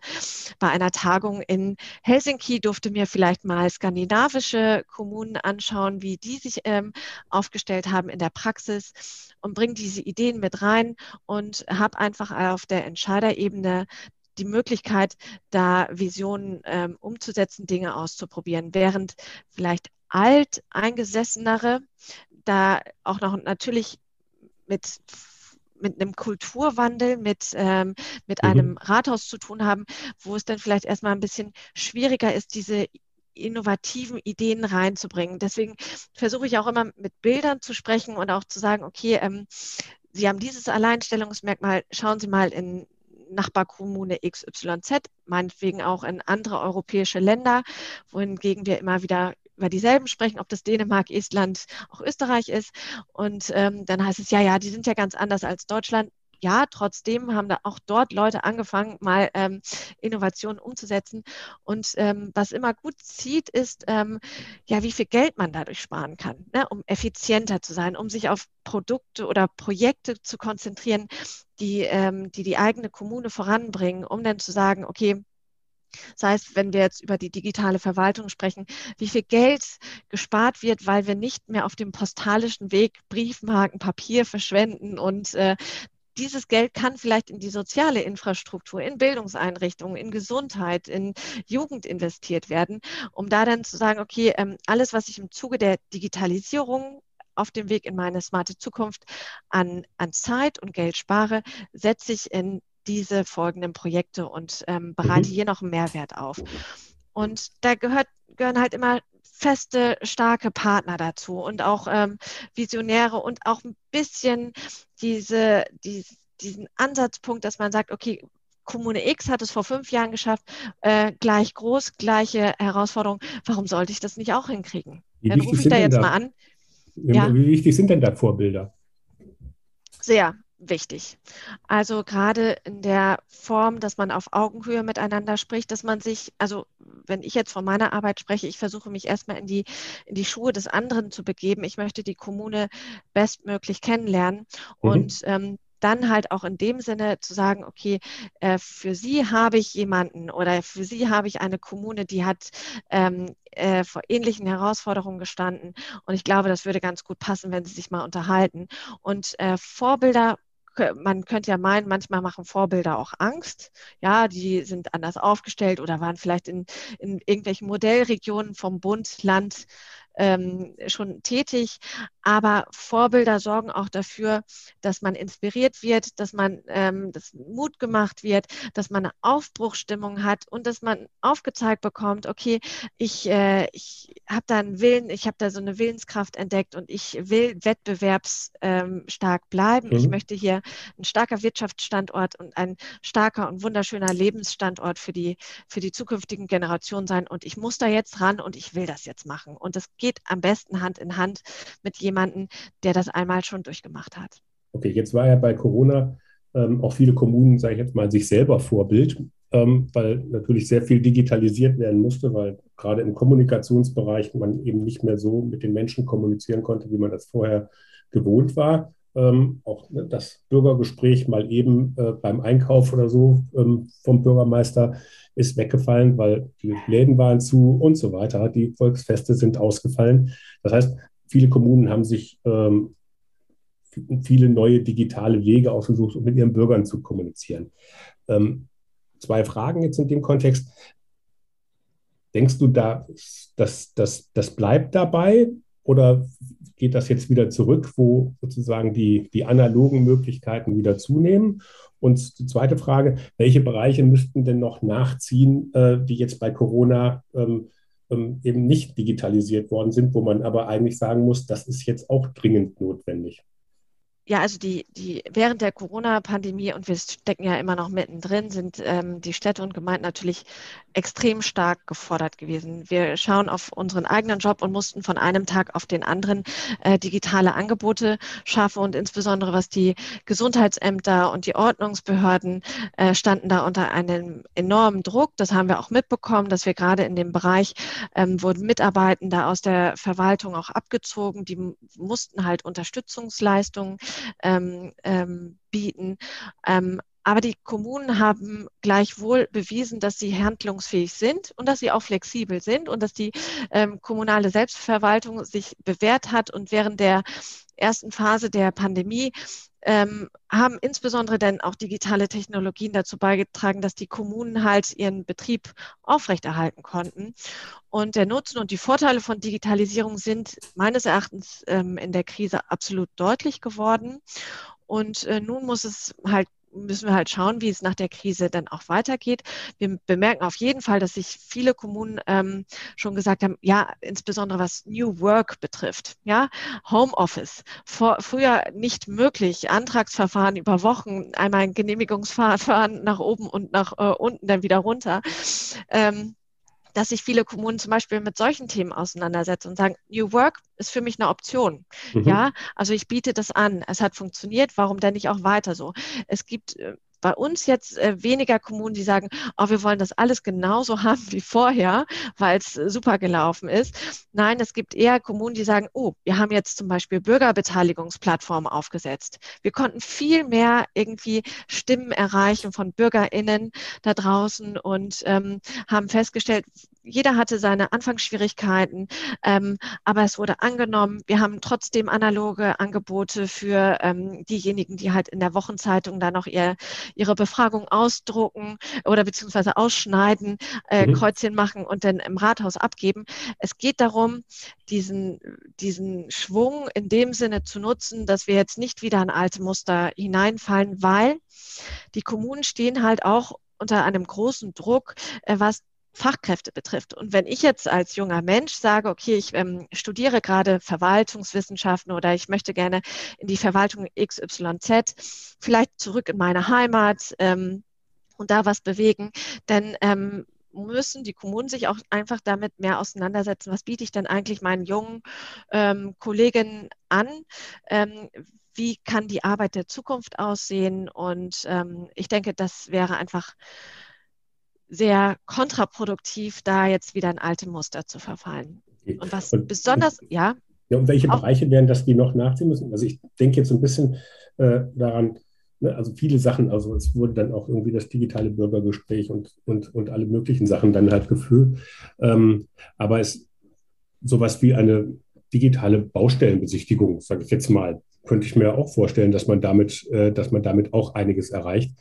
bei einer Tagung in Helsinki, durfte mir vielleicht mal skandinavische Kommunen anschauen, wie die sich ähm, aufgestellt haben in der Praxis und bringe diese Ideen mit rein und habe einfach auf der Entscheiderebene die Möglichkeit, da Visionen ähm, umzusetzen, Dinge auszuprobieren, während vielleicht alt eingesessenere da auch noch natürlich mit mit einem Kulturwandel, mit, ähm, mit mhm. einem Rathaus zu tun haben, wo es dann vielleicht erstmal ein bisschen schwieriger ist, diese innovativen Ideen reinzubringen. Deswegen versuche ich auch immer mit Bildern zu sprechen und auch zu sagen, okay, ähm, Sie haben dieses Alleinstellungsmerkmal, schauen Sie mal in Nachbarkommune XYZ, meinetwegen auch in andere europäische Länder, wohingegen wir immer wieder über dieselben sprechen, ob das Dänemark, Estland, auch Österreich ist. Und ähm, dann heißt es, ja, ja, die sind ja ganz anders als Deutschland. Ja, trotzdem haben da auch dort Leute angefangen, mal ähm, Innovationen umzusetzen. Und ähm, was immer gut zieht, ist, ähm, ja, wie viel Geld man dadurch sparen kann, ne, um effizienter zu sein, um sich auf Produkte oder Projekte zu konzentrieren, die, ähm, die die eigene Kommune voranbringen, um dann zu sagen, okay, das heißt, wenn wir jetzt über die digitale Verwaltung sprechen, wie viel Geld gespart wird, weil wir nicht mehr auf dem postalischen Weg Briefmarken, Papier verschwenden und äh, dieses Geld kann vielleicht in die soziale Infrastruktur, in Bildungseinrichtungen, in Gesundheit, in Jugend investiert werden, um da dann zu sagen, okay, ähm, alles, was ich im Zuge der Digitalisierung auf dem Weg in meine smarte Zukunft an, an Zeit und Geld spare, setze ich in diese folgenden Projekte und ähm, bereite mhm. hier noch einen Mehrwert auf. Und da gehört, gehören halt immer feste, starke Partner dazu und auch ähm, Visionäre und auch ein bisschen diese, die, diesen Ansatzpunkt, dass man sagt, okay, Kommune X hat es vor fünf Jahren geschafft, äh, gleich groß, gleiche Herausforderung. Warum sollte ich das nicht auch hinkriegen? Wie Dann rufe ich da jetzt da, mal an. Ja. wie wichtig sind denn da Vorbilder? Sehr wichtig. Also gerade in der Form, dass man auf Augenhöhe miteinander spricht, dass man sich, also wenn ich jetzt von meiner Arbeit spreche, ich versuche mich erstmal in die, in die Schuhe des anderen zu begeben. Ich möchte die Kommune bestmöglich kennenlernen. Mhm. Und ähm, dann halt auch in dem Sinne zu sagen, okay, äh, für Sie habe ich jemanden oder für Sie habe ich eine Kommune, die hat ähm, äh, vor ähnlichen Herausforderungen gestanden. Und ich glaube, das würde ganz gut passen, wenn Sie sich mal unterhalten. Und äh, Vorbilder man könnte ja meinen, manchmal machen Vorbilder auch Angst. Ja, die sind anders aufgestellt oder waren vielleicht in, in irgendwelchen Modellregionen vom Bund, Land ähm, schon tätig. Aber Vorbilder sorgen auch dafür, dass man inspiriert wird, dass man ähm, dass Mut gemacht wird, dass man eine Aufbruchstimmung hat und dass man aufgezeigt bekommt, okay, ich, äh, ich habe da einen Willen, ich habe da so eine Willenskraft entdeckt und ich will wettbewerbsstark ähm, bleiben. Mhm. Ich möchte hier ein starker Wirtschaftsstandort und ein starker und wunderschöner Lebensstandort für die, für die zukünftigen Generationen sein. Und ich muss da jetzt ran und ich will das jetzt machen. Und das geht am besten Hand in Hand mit jemandem, der das einmal schon durchgemacht hat. Okay, jetzt war ja bei Corona ähm, auch viele Kommunen, sage ich jetzt mal, sich selber Vorbild, ähm, weil natürlich sehr viel digitalisiert werden musste, weil gerade im Kommunikationsbereich man eben nicht mehr so mit den Menschen kommunizieren konnte, wie man das vorher gewohnt war. Ähm, auch ne, das Bürgergespräch mal eben äh, beim Einkauf oder so ähm, vom Bürgermeister ist weggefallen, weil die Läden waren zu und so weiter. Die Volksfeste sind ausgefallen. Das heißt, viele Kommunen haben sich ähm, viele neue digitale Wege ausgesucht, um mit ihren Bürgern zu kommunizieren. Ähm, zwei Fragen jetzt in dem Kontext. Denkst du, da, dass, dass, das bleibt dabei oder geht das jetzt wieder zurück, wo sozusagen die, die analogen Möglichkeiten wieder zunehmen? Und die zweite Frage, welche Bereiche müssten denn noch nachziehen, äh, die jetzt bei Corona ähm, ähm, eben nicht digitalisiert worden sind, wo man aber eigentlich sagen muss, das ist jetzt auch dringend notwendig? Ja, also die, die während der Corona-Pandemie und wir stecken ja immer noch mittendrin, sind ähm, die Städte und Gemeinden natürlich extrem stark gefordert gewesen. Wir schauen auf unseren eigenen Job und mussten von einem Tag auf den anderen äh, digitale Angebote schaffen und insbesondere was die Gesundheitsämter und die Ordnungsbehörden äh, standen da unter einem enormen Druck. Das haben wir auch mitbekommen, dass wir gerade in dem Bereich ähm, wurden Mitarbeitende aus der Verwaltung auch abgezogen. Die mussten halt Unterstützungsleistungen ähm, ähm, bieten. Ähm, aber die Kommunen haben gleichwohl bewiesen, dass sie handlungsfähig sind und dass sie auch flexibel sind und dass die ähm, kommunale Selbstverwaltung sich bewährt hat und während der ersten Phase der Pandemie ähm, haben insbesondere dann auch digitale Technologien dazu beigetragen, dass die Kommunen halt ihren Betrieb aufrechterhalten konnten. Und der Nutzen und die Vorteile von Digitalisierung sind meines Erachtens ähm, in der Krise absolut deutlich geworden. Und äh, nun muss es halt müssen wir halt schauen, wie es nach der Krise dann auch weitergeht. Wir bemerken auf jeden Fall, dass sich viele Kommunen ähm, schon gesagt haben, ja, insbesondere was New Work betrifft, ja, Homeoffice, vor, früher nicht möglich, Antragsverfahren über Wochen, einmal ein Genehmigungsverfahren nach oben und nach äh, unten, dann wieder runter. Ähm, dass sich viele Kommunen zum Beispiel mit solchen Themen auseinandersetzen und sagen, New Work ist für mich eine Option. Mhm. Ja, also ich biete das an. Es hat funktioniert. Warum denn nicht auch weiter so? Es gibt äh, bei uns jetzt äh, weniger Kommunen, die sagen, oh, wir wollen das alles genauso [LAUGHS] haben wie vorher, weil es äh, super gelaufen ist. Nein, es gibt eher Kommunen, die sagen, oh, wir haben jetzt zum Beispiel Bürgerbeteiligungsplattformen aufgesetzt. Wir konnten viel mehr irgendwie Stimmen erreichen von BürgerInnen da draußen und ähm, haben festgestellt, jeder hatte seine Anfangsschwierigkeiten, ähm, aber es wurde angenommen. Wir haben trotzdem analoge Angebote für ähm, diejenigen, die halt in der Wochenzeitung da noch ihr, ihre Befragung ausdrucken oder beziehungsweise ausschneiden, äh, mhm. Kreuzchen machen und dann im Rathaus abgeben. Es geht darum, diesen, diesen Schwung in dem Sinne zu nutzen, dass wir jetzt nicht wieder in alte Muster hineinfallen, weil die Kommunen stehen halt auch unter einem großen Druck, äh, was Fachkräfte betrifft. Und wenn ich jetzt als junger Mensch sage, okay, ich ähm, studiere gerade Verwaltungswissenschaften oder ich möchte gerne in die Verwaltung XYZ, vielleicht zurück in meine Heimat ähm, und da was bewegen, dann ähm, müssen die Kommunen sich auch einfach damit mehr auseinandersetzen. Was biete ich denn eigentlich meinen jungen ähm, Kolleginnen an? Ähm, wie kann die Arbeit der Zukunft aussehen? Und ähm, ich denke, das wäre einfach sehr kontraproduktiv, da jetzt wieder in alte Muster zu verfallen. Okay. Und was und, besonders, und, ja. Ja, und welche Bereiche wären das, die noch nachziehen müssen? Also ich denke jetzt so ein bisschen äh, daran, ne, also viele Sachen, also es wurde dann auch irgendwie das digitale Bürgergespräch und, und, und alle möglichen Sachen dann halt geführt. Ähm, aber es sowas wie eine digitale Baustellenbesichtigung, sage ich jetzt mal, könnte ich mir auch vorstellen, dass man damit, äh, dass man damit auch einiges erreicht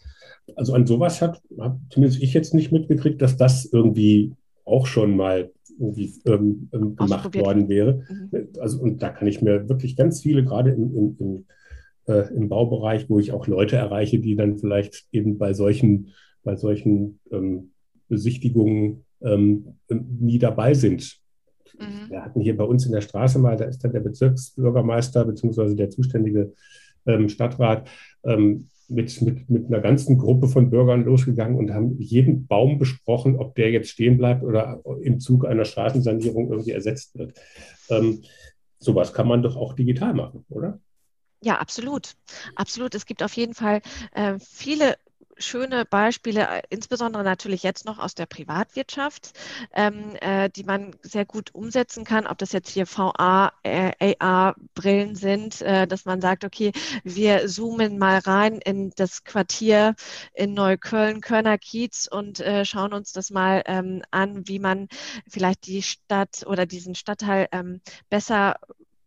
also an sowas hat, hat zumindest ich jetzt nicht mitgekriegt, dass das irgendwie auch schon mal irgendwie ähm, ähm gemacht worden wäre. Mhm. Also, und da kann ich mir wirklich ganz viele, gerade im, im, im, äh, im, Baubereich, wo ich auch Leute erreiche, die dann vielleicht eben bei solchen, bei solchen ähm, Besichtigungen ähm, nie dabei sind. Mhm. Wir hatten hier bei uns in der Straße mal, da ist dann der Bezirksbürgermeister beziehungsweise der zuständige ähm, Stadtrat ähm, mit, mit, mit einer ganzen Gruppe von Bürgern losgegangen und haben jeden Baum besprochen, ob der jetzt stehen bleibt oder im Zug einer Straßensanierung irgendwie ersetzt wird. Ähm, sowas kann man doch auch digital machen, oder? Ja, absolut. Absolut. Es gibt auf jeden Fall äh, viele schöne Beispiele, äh, insbesondere natürlich jetzt noch aus der Privatwirtschaft, ähm, äh, die man sehr gut umsetzen kann, ob das jetzt hier VA, äh, AR-Brillen sind, äh, dass man sagt, okay, wir zoomen mal rein in das Quartier in Neukölln, Körner Kiez und äh, schauen uns das mal ähm, an, wie man vielleicht die Stadt oder diesen Stadtteil ähm, besser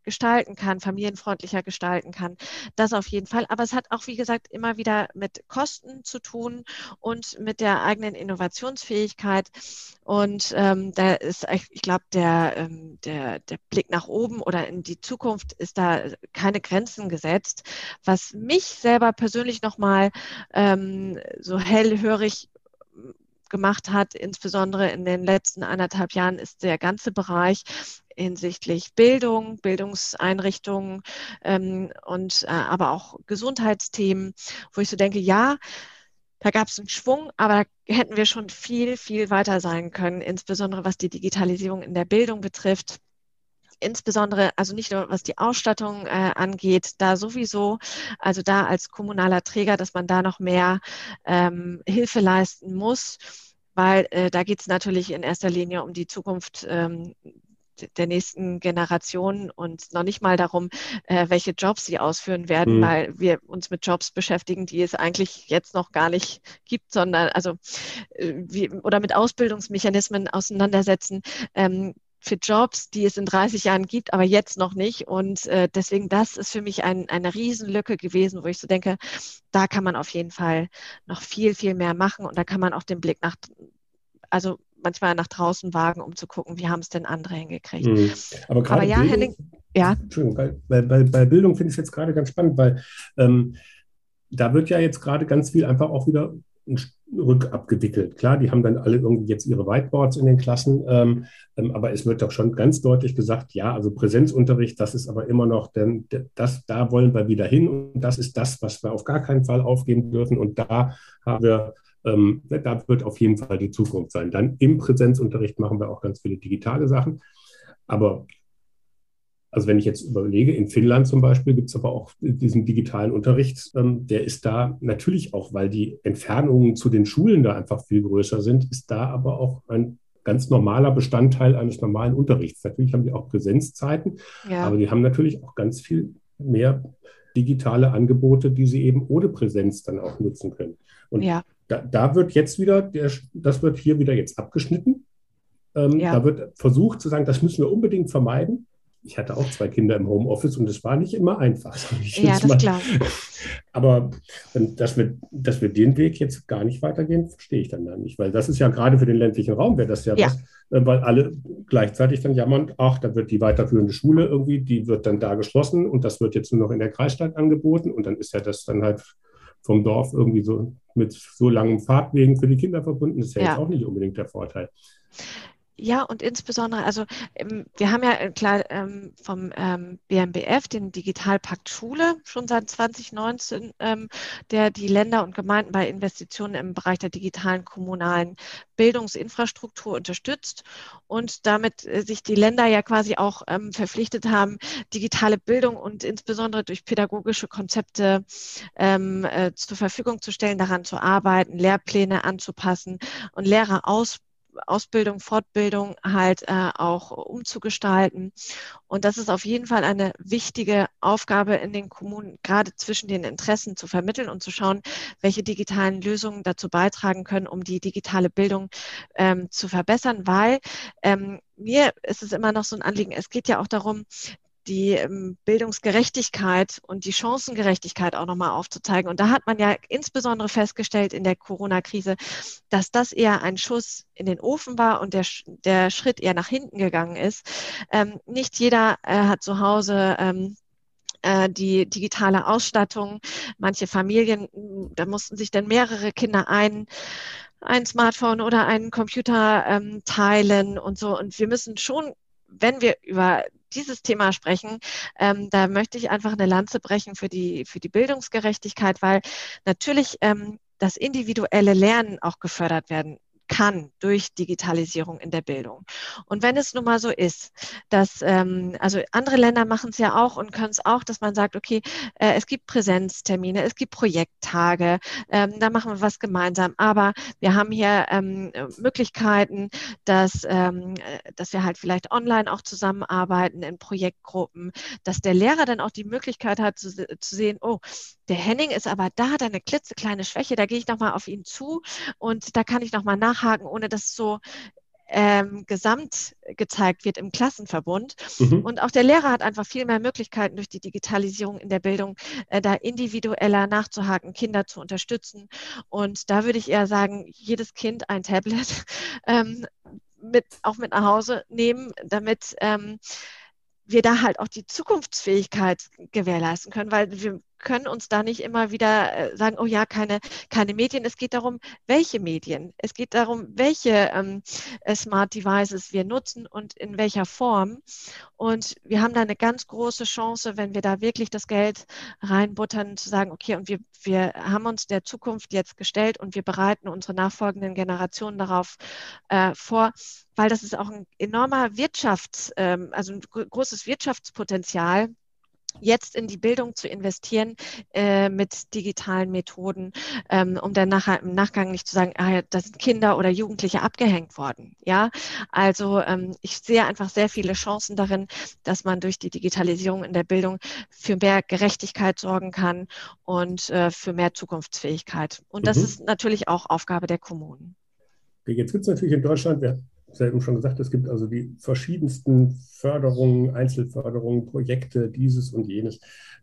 gestalten kann, familienfreundlicher gestalten kann. Das auf jeden Fall. Aber es hat auch, wie gesagt, immer wieder mit Kosten zu tun und mit der eigenen Innovationsfähigkeit. Und ähm, da ist, ich glaube, der, ähm, der, der Blick nach oben oder in die Zukunft ist da keine Grenzen gesetzt. Was mich selber persönlich nochmal ähm, so hellhörig gemacht hat, insbesondere in den letzten anderthalb Jahren, ist der ganze Bereich hinsichtlich Bildung, Bildungseinrichtungen ähm, und äh, aber auch Gesundheitsthemen, wo ich so denke, ja, da gab es einen Schwung, aber da hätten wir schon viel, viel weiter sein können, insbesondere was die Digitalisierung in der Bildung betrifft. Insbesondere, also nicht nur was die Ausstattung äh, angeht, da sowieso, also da als kommunaler Träger, dass man da noch mehr ähm, Hilfe leisten muss, weil äh, da geht es natürlich in erster Linie um die Zukunft ähm, der nächsten Generation und noch nicht mal darum, äh, welche Jobs sie ausführen werden, mhm. weil wir uns mit Jobs beschäftigen, die es eigentlich jetzt noch gar nicht gibt, sondern also äh, wie, oder mit Ausbildungsmechanismen auseinandersetzen. Ähm, für Jobs, die es in 30 Jahren gibt, aber jetzt noch nicht. Und äh, deswegen, das ist für mich ein, eine Riesenlücke gewesen, wo ich so denke, da kann man auf jeden Fall noch viel, viel mehr machen und da kann man auch den Blick nach, also manchmal nach draußen wagen, um zu gucken, wie haben es denn andere hingekriegt. Mhm. Aber, Aber ja, Bildung, Henning, ja. Entschuldigung, bei, bei, bei Bildung finde ich es jetzt gerade ganz spannend, weil ähm, da wird ja jetzt gerade ganz viel einfach auch wieder rückabgewickelt. Klar, die haben dann alle irgendwie jetzt ihre Whiteboards in den Klassen, ähm, ähm, aber es wird doch schon ganz deutlich gesagt, ja, also Präsenzunterricht, das ist aber immer noch, denn das, da wollen wir wieder hin und das ist das, was wir auf gar keinen Fall aufgeben dürfen und da haben wir ähm, da wird auf jeden Fall die Zukunft sein. Dann im Präsenzunterricht machen wir auch ganz viele digitale Sachen. Aber Also wenn ich jetzt überlege, in Finnland zum Beispiel gibt es aber auch diesen digitalen Unterricht, ähm, der ist da natürlich auch, weil die Entfernungen zu den Schulen da einfach viel größer sind, ist da aber auch ein ganz normaler Bestandteil eines normalen Unterrichts. Natürlich haben die auch Präsenzzeiten, ja. aber die haben natürlich auch ganz viel mehr digitale Angebote, die sie eben ohne Präsenz dann auch nutzen können. Und ja. da, da, wird jetzt wieder, der, das wird hier wieder jetzt abgeschnitten. Ähm, ja. Da wird versucht zu sagen, das müssen wir unbedingt vermeiden ich hatte auch zwei Kinder im Homeoffice und es war nicht immer einfach. Ja, das glaube [LAUGHS] Aber dass wir, dass wir den Weg jetzt gar nicht weitergehen, verstehe ich dann da nicht. Weil das ist ja gerade für den ländlichen Raum, wäre das ja, ja. was, äh, weil alle gleichzeitig dann jammern, ach, da wird die weiterführende Schule irgendwie, die wird dann da geschlossen und das wird jetzt nur noch in der Kreisstadt angeboten und dann ist ja das dann halt vom Dorf irgendwie so mit so langen Fahrtwegen für die Kinder verbunden, das ist ja, ja. jetzt auch nicht unbedingt der Vorteil. Ja, und insbesondere, also ähm, wir haben ja äh, klar ähm, vom ähm, BMBF den Digitalpakt Schule schon seit 2019, ähm, der die Länder und Gemeinden bei Investitionen im Bereich der digitalen kommunalen Bildungsinfrastruktur unterstützt und damit äh, sich die Länder ja quasi auch verpflichtet haben, digitale Bildung und insbesondere durch pädagogische Konzepte äh, zur Verfügung zu stellen, daran zu arbeiten, Lehrpläne anzupassen und Lehrer ausbilden Ausbildung, Fortbildung halt äh, auch umzugestalten. Und das ist auf jeden Fall eine wichtige Aufgabe in den Kommunen, gerade zwischen den Interessen zu vermitteln und zu schauen, welche digitalen Lösungen dazu beitragen können, um die digitale Bildung ähm, zu verbessern, weil ähm, mir ist es immer noch so ein Anliegen, es geht ja auch darum, die ähm, Bildungsgerechtigkeit und die Chancengerechtigkeit auch nochmal aufzuzeigen. Und da hat man ja insbesondere festgestellt in der Corona-Krise, dass das eher ein Schuss in den Ofen war und der, der Schritt eher nach hinten gegangen ist. Ähm, nicht jeder äh, hat zu Hause ähm, äh, die digitale Ausstattung. Manche Familien, da mussten sich dann mehrere Kinder ein ein Smartphone oder einen Computer ähm, teilen und so. Und wir müssen schon, wenn wir über dieses Thema sprechen, ähm, da möchte ich einfach eine Lanze brechen für die, für die Bildungsgerechtigkeit, weil natürlich ähm, das individuelle Lernen auch gefördert werden kann durch Digitalisierung in der Bildung. Und wenn es nun mal so ist, dass, ähm, also andere Länder machen es ja auch und können es auch, dass man sagt, okay, äh, es gibt Präsenztermine, es gibt Projekttage, ähm, da machen wir was gemeinsam, aber wir haben hier ähm, Möglichkeiten, dass, ähm, dass wir halt vielleicht online auch zusammenarbeiten in Projektgruppen, dass der Lehrer dann auch die Möglichkeit hat zu, zu sehen, oh, der Henning ist aber da, hat eine klitzekleine Schwäche, da gehe ich nochmal auf ihn zu und da kann ich nochmal nachhaken, ohne dass so ähm, gesamt gezeigt wird im Klassenverbund. Mhm. Und auch der Lehrer hat einfach viel mehr Möglichkeiten durch die Digitalisierung in der Bildung, äh, da individueller nachzuhaken, Kinder zu unterstützen. Und da würde ich eher sagen, jedes Kind ein Tablet [LAUGHS] ähm, mit, auch mit nach Hause nehmen, damit ähm, wir da halt auch die Zukunftsfähigkeit gewährleisten können, weil wir können uns da nicht immer wieder äh, sagen, oh ja, keine, keine Medien. Es geht darum, welche Medien. Es geht darum, welche ähm, äh, Smart Devices wir nutzen und in welcher Form. Und wir haben da eine ganz große Chance, wenn wir da wirklich das Geld reinbuttern, zu sagen, okay, und wir, wir haben uns der Zukunft jetzt gestellt und wir bereiten unsere nachfolgenden Generationen darauf äh, vor, weil das ist auch ein enormer Wirtschafts, ähm, also ein großes Wirtschaftspotenzial jetzt in die Bildung zu investieren äh, mit digitalen Methoden, ähm, um dann nachher im Nachgang nicht zu sagen, ah, da sind Kinder oder Jugendliche abgehängt worden. Ja, also ähm, ich sehe einfach sehr viele Chancen darin, dass man durch die Digitalisierung in der Bildung für mehr Gerechtigkeit sorgen kann und äh, für mehr Zukunftsfähigkeit. Und das mhm. ist natürlich auch Aufgabe der Kommunen. Jetzt gibt es natürlich in Deutschland, wir selben schon gesagt, es gibt also die verschiedensten Förderungen, Einzelförderungen, Projekte, dieses und jenes.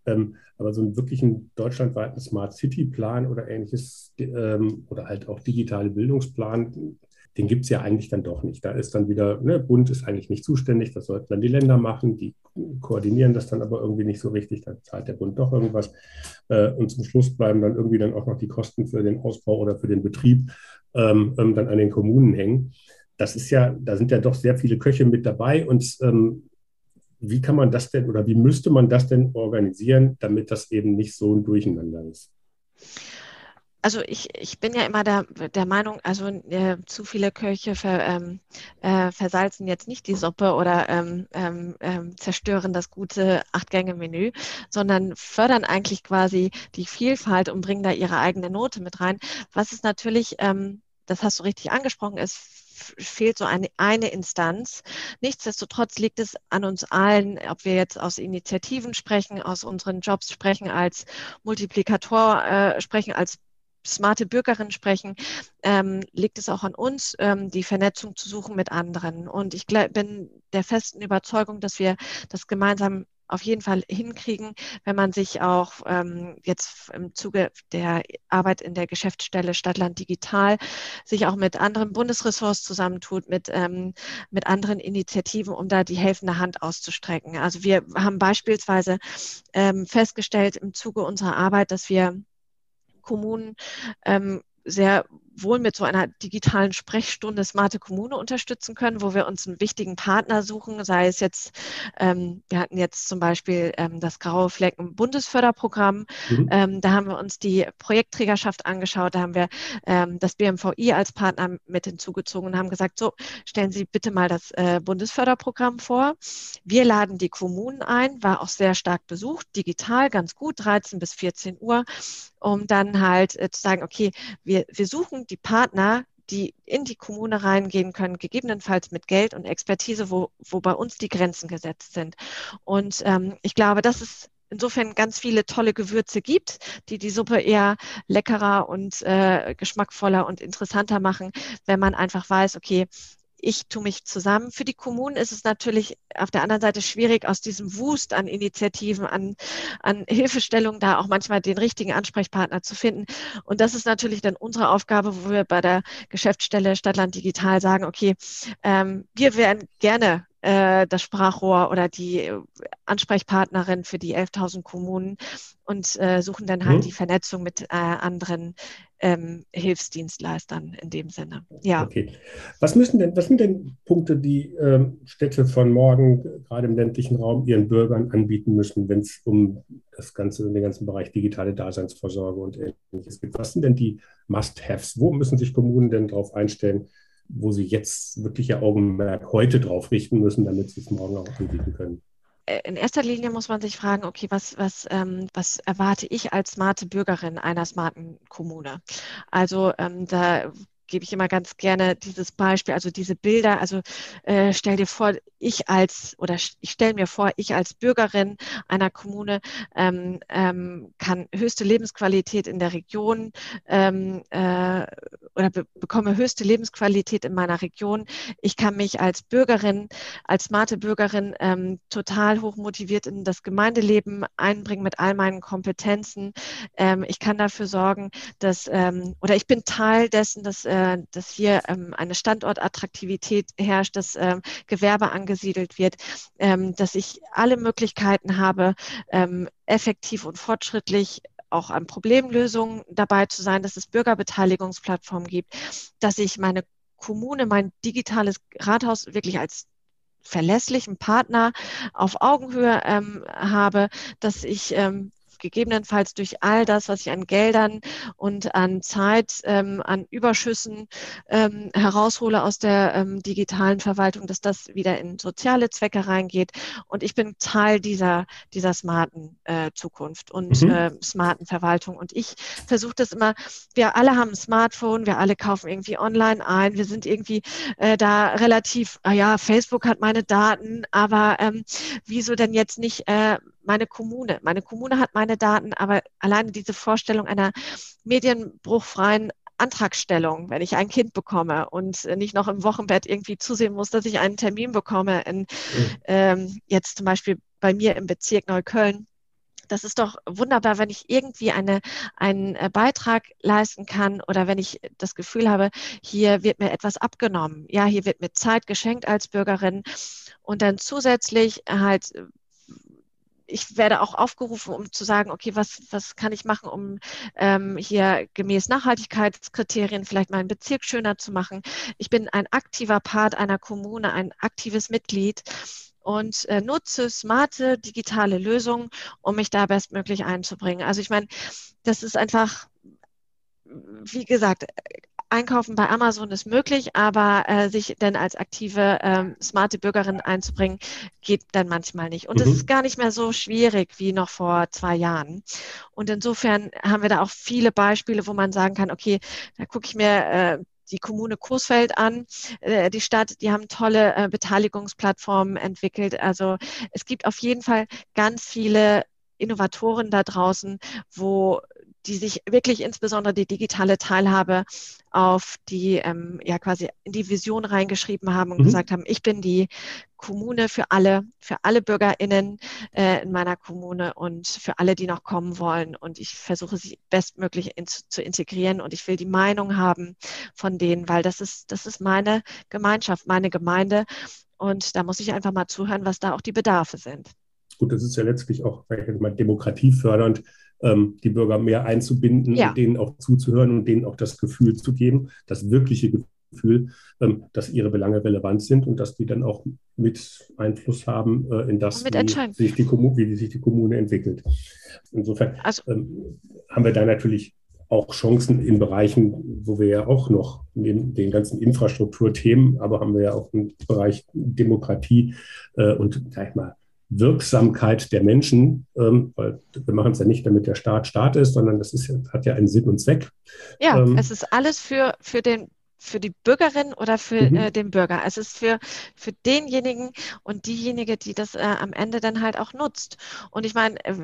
Ähm, aber so einen wirklichen deutschlandweiten Smart City Plan oder ähnliches ähm, oder halt auch digitale Bildungsplan, den gibt es ja eigentlich dann doch nicht. Da ist dann wieder, ne, Bund ist eigentlich nicht zuständig, das sollten dann die Länder machen, die koordinieren das dann aber irgendwie nicht so richtig, da zahlt der Bund doch irgendwas. Äh, und zum Schluss bleiben dann irgendwie dann auch noch die Kosten für den Ausbau oder für den Betrieb ähm, ähm dann an den Kommunen hängen das ist ja, da sind ja doch sehr viele Köche mit dabei. Und ähm, wie kann man das denn oder wie müsste man das denn organisieren, damit das eben nicht so ein Durcheinander ist? also ich, ich bin ja immer der, der Meinung, also äh, zu viele Köche ver, ähm, äh, versalzen jetzt nicht die Suppe oder ähm, ähm, ähm zerstören das gute Acht-Gänge-Menü, sondern fördern eigentlich quasi die Vielfalt und bringen da ihre eigene Note mit rein. Was ist natürlich, ähm, das hast du richtig angesprochen, ist fehlt so eine, eine Instanz. Nichtsdestotrotz liegt es an uns allen, ob wir jetzt aus Initiativen sprechen, aus unseren Jobs sprechen, als Multiplikator äh, sprechen, als smarte Bürgerin sprechen, ähm, liegt es auch an uns, ähm, die Vernetzung zu suchen mit anderen. Und ich bin der festen Überzeugung, dass wir das gemeinsam auf jeden Fall hinkriegen, wenn man sich auch ähm, jetzt im Zuge der Arbeit in der Geschäftsstelle Stadtland Digital sich auch mit anderen Bundesressorts zusammentut, mit, ähm, mit anderen Initiativen, um da die helfende Hand auszustrecken. Also wir haben beispielsweise ähm, festgestellt im Zuge unserer Arbeit, dass wir Kommunen ähm, sehr wohl mit so einer digitalen Sprechstunde Smarte Kommune unterstützen können, wo wir uns einen wichtigen Partner suchen, sei es jetzt, ähm, wir hatten jetzt zum Beispiel ähm, das Graue Flecken Bundesförderprogramm, mhm. ähm, da haben wir uns die Projektträgerschaft angeschaut, da haben wir ähm, das BMVI als Partner mit hinzugezogen und haben gesagt, so, stellen Sie bitte mal das äh, Bundesförderprogramm vor. Wir laden die Kommunen ein, war auch sehr stark besucht, digital, ganz gut, 13 bis 14 Uhr, um dann halt äh, zu sagen, okay, wir, wir suchen die Partner, die in die Kommune reingehen können, gegebenenfalls mit Geld und Expertise, wo, wo bei uns die Grenzen gesetzt sind. Und ähm, ich glaube, dass es insofern ganz viele tolle Gewürze gibt, die die Suppe eher leckerer und äh, geschmackvoller und interessanter machen, wenn man einfach weiß, okay, ich tue mich zusammen. Für die Kommunen ist es natürlich auf der anderen Seite schwierig, aus diesem Wust an Initiativen, an, an Hilfestellungen da auch manchmal den richtigen Ansprechpartner zu finden. Und das ist natürlich dann unsere Aufgabe, wo wir bei der Geschäftsstelle Stadtland Digital sagen, okay, ähm, wir wären gerne äh, das Sprachrohr oder die Ansprechpartnerin für die 11.000 Kommunen und äh, suchen dann halt mhm. die Vernetzung mit äh, anderen ähm, Hilfsdienstleistern in dem Sinne. Ja. Okay. Was müssen denn, was sind denn Punkte, die ähm, Städte von morgen, gerade im ländlichen Raum, ihren Bürgern anbieten müssen, wenn es um das ganze, den ganzen Bereich digitale Daseinsvorsorge und ähnliches geht? Was sind denn die Must-Haves? Wo müssen sich Kommunen denn darauf einstellen, wo sie jetzt wirklich ihr Augenmerk heute drauf richten müssen, damit sie es morgen auch anbieten können? Äh, in erster Linie muss man sich fragen, okay, was, was, ähm, was erwarte ich als smarte Bürgerin einer smarten Kommune? Also ähm, da gebe ich immer ganz gerne dieses Beispiel, also diese Bilder. Also äh, stell dir vor, ich als oder ich stelle mir vor, ich als Bürgerin einer Kommune ähm, ähm, kann höchste Lebensqualität in der Region ähm, äh, oder be bekomme höchste Lebensqualität in meiner Region. Ich kann mich als Bürgerin, als smarte Bürgerin ähm, total hoch motiviert in das Gemeindeleben einbringen mit all meinen Kompetenzen. Ähm, ich kann dafür sorgen, dass ähm, oder ich bin Teil dessen, dass äh, äh, dass hier ähm, eine Standortattraktivität herrscht, dass ähm, Gewerbe angesiedelt wird, ähm, dass ich alle Möglichkeiten habe, effektiv und fortschrittlich auch an Problemlösungen dabei zu sein, dass es Bürgerbeteiligungsplattformen gibt, dass ich meine Kommune, mein digitales Rathaus wirklich als verlässlichen Partner auf Augenhöhe ähm, habe, dass ich ähm, gegebenenfalls durch all das, was ich an Geldern und an Zeit, ähm, an Überschüssen ähm, heraushole aus der ähm, digitalen Verwaltung, dass das wieder in soziale Zwecke reingeht. Und ich bin Teil dieser, dieser smarten äh, Zukunft und mhm. äh, smarten Verwaltung. Und ich versuche das immer, wir alle haben ein Smartphone, wir alle kaufen irgendwie online ein, wir sind irgendwie äh, da relativ, ah ja, Facebook hat meine Daten, aber ähm, wieso denn jetzt nicht äh, meine Kommune. Meine Kommune hat meine Daten, aber alleine diese Vorstellung einer medienbruchfreien Antragstellung, wenn ich ein Kind bekomme und nicht noch im Wochenbett irgendwie zusehen muss, dass ich einen Termin bekomme, in, mhm. ähm, jetzt zum Beispiel bei mir im Bezirk Neukölln. Das ist doch wunderbar, wenn ich irgendwie eine, einen äh, Beitrag leisten kann oder wenn ich das Gefühl habe, hier wird mir etwas abgenommen. Ja, hier wird mir Zeit geschenkt als Bürgerin und dann zusätzlich halt ich werde auch aufgerufen, um zu sagen, okay, was, was kann ich machen, um ähm, hier gemäß Nachhaltigkeitskriterien vielleicht meinen Bezirk schöner zu machen. Ich bin ein aktiver Part einer Kommune, ein aktives Mitglied und äh, nutze smarte digitale Lösungen, um mich da bestmöglich einzubringen. Also ich meine, das ist einfach wie gesagt, Einkaufen bei Amazon ist möglich, aber äh, sich denn als aktive, ähm, smarte Bürgerin einzubringen, geht dann manchmal nicht. Und es mhm. ist gar nicht mehr so schwierig wie noch vor zwei Jahren. Und insofern haben wir da auch viele Beispiele, wo man sagen kann, okay, da gucke ich mir äh, die Kommune Coesfeld an, äh, die Stadt, die haben tolle äh, Beteiligungsplattformen entwickelt. Also es gibt auf jeden Fall ganz viele Innovatoren da draußen, wo die sich wirklich insbesondere die digitale Teilhabe auf die, ähm, ja quasi in die Vision reingeschrieben haben und mhm. gesagt haben, ich bin die Kommune für alle, für alle BürgerInnen äh, in meiner Kommune und für alle, die noch kommen wollen. Und ich versuche sie bestmöglich in, zu integrieren und ich will die Meinung haben von denen, weil das ist, das ist meine Gemeinschaft, meine Gemeinde. Und da muss ich einfach mal zuhören, was da auch die Bedarfe sind. Gut, das ist ja letztlich auch mal demokratiefördernd ähm, die Bürger mehr einzubinden ja. und denen auch zuzuhören und denen auch das Gefühl zu geben, das wirkliche Gefühl, ähm, dass ihre Belange relevant sind und dass die dann auch mit Einfluss haben äh, in das, wie sich, die wie sich die Kommune entwickelt. Insofern also, ähm, haben wir da natürlich auch Chancen in Bereichen, wo wir ja auch noch neben den ganzen Infrastrukturthemen, aber haben wir ja auch im Bereich Demokratie äh, und, sag ich mal, Wirksamkeit der Menschen, ähm, weil wir machen es ja nicht, damit der Staat Staat ist, sondern das ist, hat ja einen Sinn und Zweck. Ja, ähm, es ist alles für, für den für die Bürgerin oder für mhm. äh, den Bürger. Es ist für, für denjenigen und diejenige, die das äh, am Ende dann halt auch nutzt. Und ich meine, äh,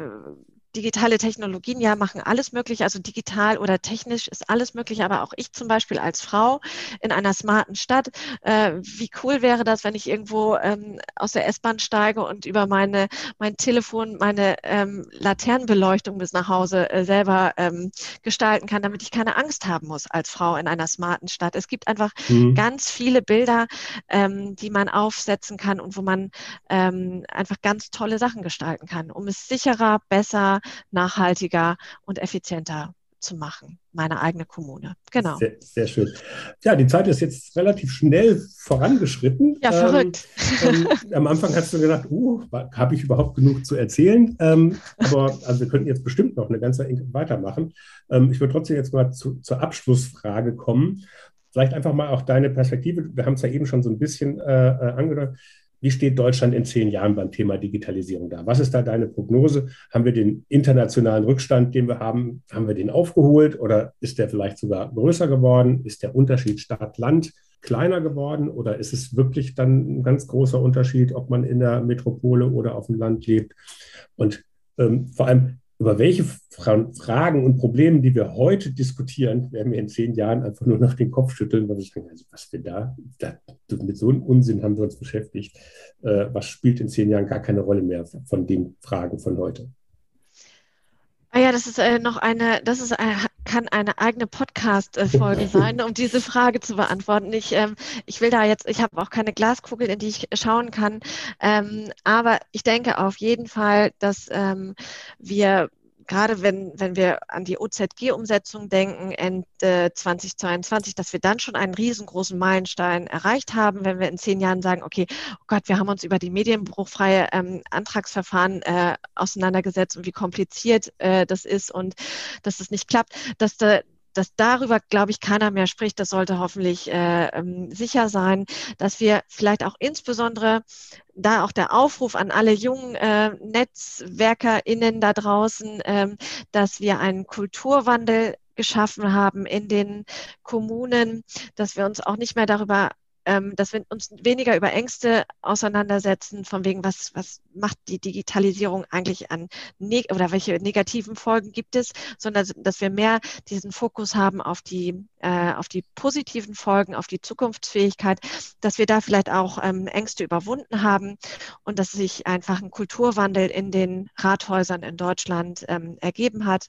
digitale Technologien ja machen alles möglich, also digital oder technisch ist alles möglich, aber auch ich zum Beispiel als Frau in einer smarten Stadt, äh, wie cool wäre das, wenn ich irgendwo ähm, aus der S-Bahn steige und über meine mein Telefon meine ähm, Laternenbeleuchtung bis nach Hause äh, selber ähm, gestalten kann, damit ich keine Angst haben muss als Frau in einer smarten Stadt. Es gibt einfach mhm. ganz viele Bilder, ähm, die man aufsetzen kann und wo man ähm, einfach ganz tolle Sachen gestalten kann, um es sicherer, besser nachhaltiger und effizienter zu machen, meine eigene Kommune. Genau. Sehr, sehr, schön. Ja, die Zeit ist jetzt relativ schnell vorangeschritten. Ja, verrückt. Ähm, ähm, am Anfang hast du gedacht, uh, habe ich überhaupt genug zu erzählen? Ähm, aber also wir könnten jetzt bestimmt noch eine ganze Ecke weitermachen. Ähm, ich würde trotzdem jetzt mal zu, zur Abschlussfrage kommen. Vielleicht einfach mal auch deine Perspektive. Wir haben es ja eben schon so ein bisschen äh, äh angedeutet. Wie steht Deutschland in zehn Jahren beim Thema Digitalisierung da? Was ist da deine Prognose? Haben wir den internationalen Rückstand, den wir haben, haben wir den aufgeholt oder ist der vielleicht sogar größer geworden? Ist der Unterschied Stadt-Land kleiner geworden oder ist es wirklich dann ein ganz großer Unterschied, ob man in der Metropole oder auf dem Land lebt? Und ähm, vor allem, über welche Fragen und Probleme, die wir heute diskutieren, werden wir in zehn Jahren einfach nur noch den Kopf schütteln, weil wir sagen, also was wir da, da, mit so einem Unsinn haben wir uns beschäftigt. Äh, was spielt in zehn Jahren gar keine Rolle mehr von den Fragen von heute? Ah ja, das ist äh, noch eine, das ist äh, kann eine eigene Podcast-Folge sein, um diese Frage zu beantworten. Ich, ähm, ich will da jetzt, ich habe auch keine Glaskugel, in die ich schauen kann, ähm, aber ich denke auf jeden Fall, dass ähm, wir gerade wenn, wenn wir an die OZG-Umsetzung denken, Ende 2022, dass wir dann schon einen riesengroßen Meilenstein erreicht haben, wenn wir in zehn Jahren sagen, okay, oh Gott, wir haben uns über die medienbruchfreie ähm, Antragsverfahren äh, auseinandergesetzt und wie kompliziert äh, das ist und dass es nicht klappt, dass da, dass darüber, glaube ich, keiner mehr spricht. Das sollte hoffentlich äh, ähm, sicher sein, dass wir vielleicht auch insbesondere da auch der Aufruf an alle jungen äh, NetzwerkerInnen da draußen, ähm, dass wir einen Kulturwandel geschaffen haben in den Kommunen, dass wir uns auch nicht mehr darüber ähm, dass wir uns weniger über Ängste auseinandersetzen, von wegen, was, was macht die Digitalisierung eigentlich an oder welche negativen Folgen gibt es, sondern dass wir mehr diesen Fokus haben auf die, äh, auf die positiven Folgen, auf die Zukunftsfähigkeit, dass wir da vielleicht auch ähm, Ängste überwunden haben und dass sich einfach ein Kulturwandel in den Rathäusern in Deutschland ähm, ergeben hat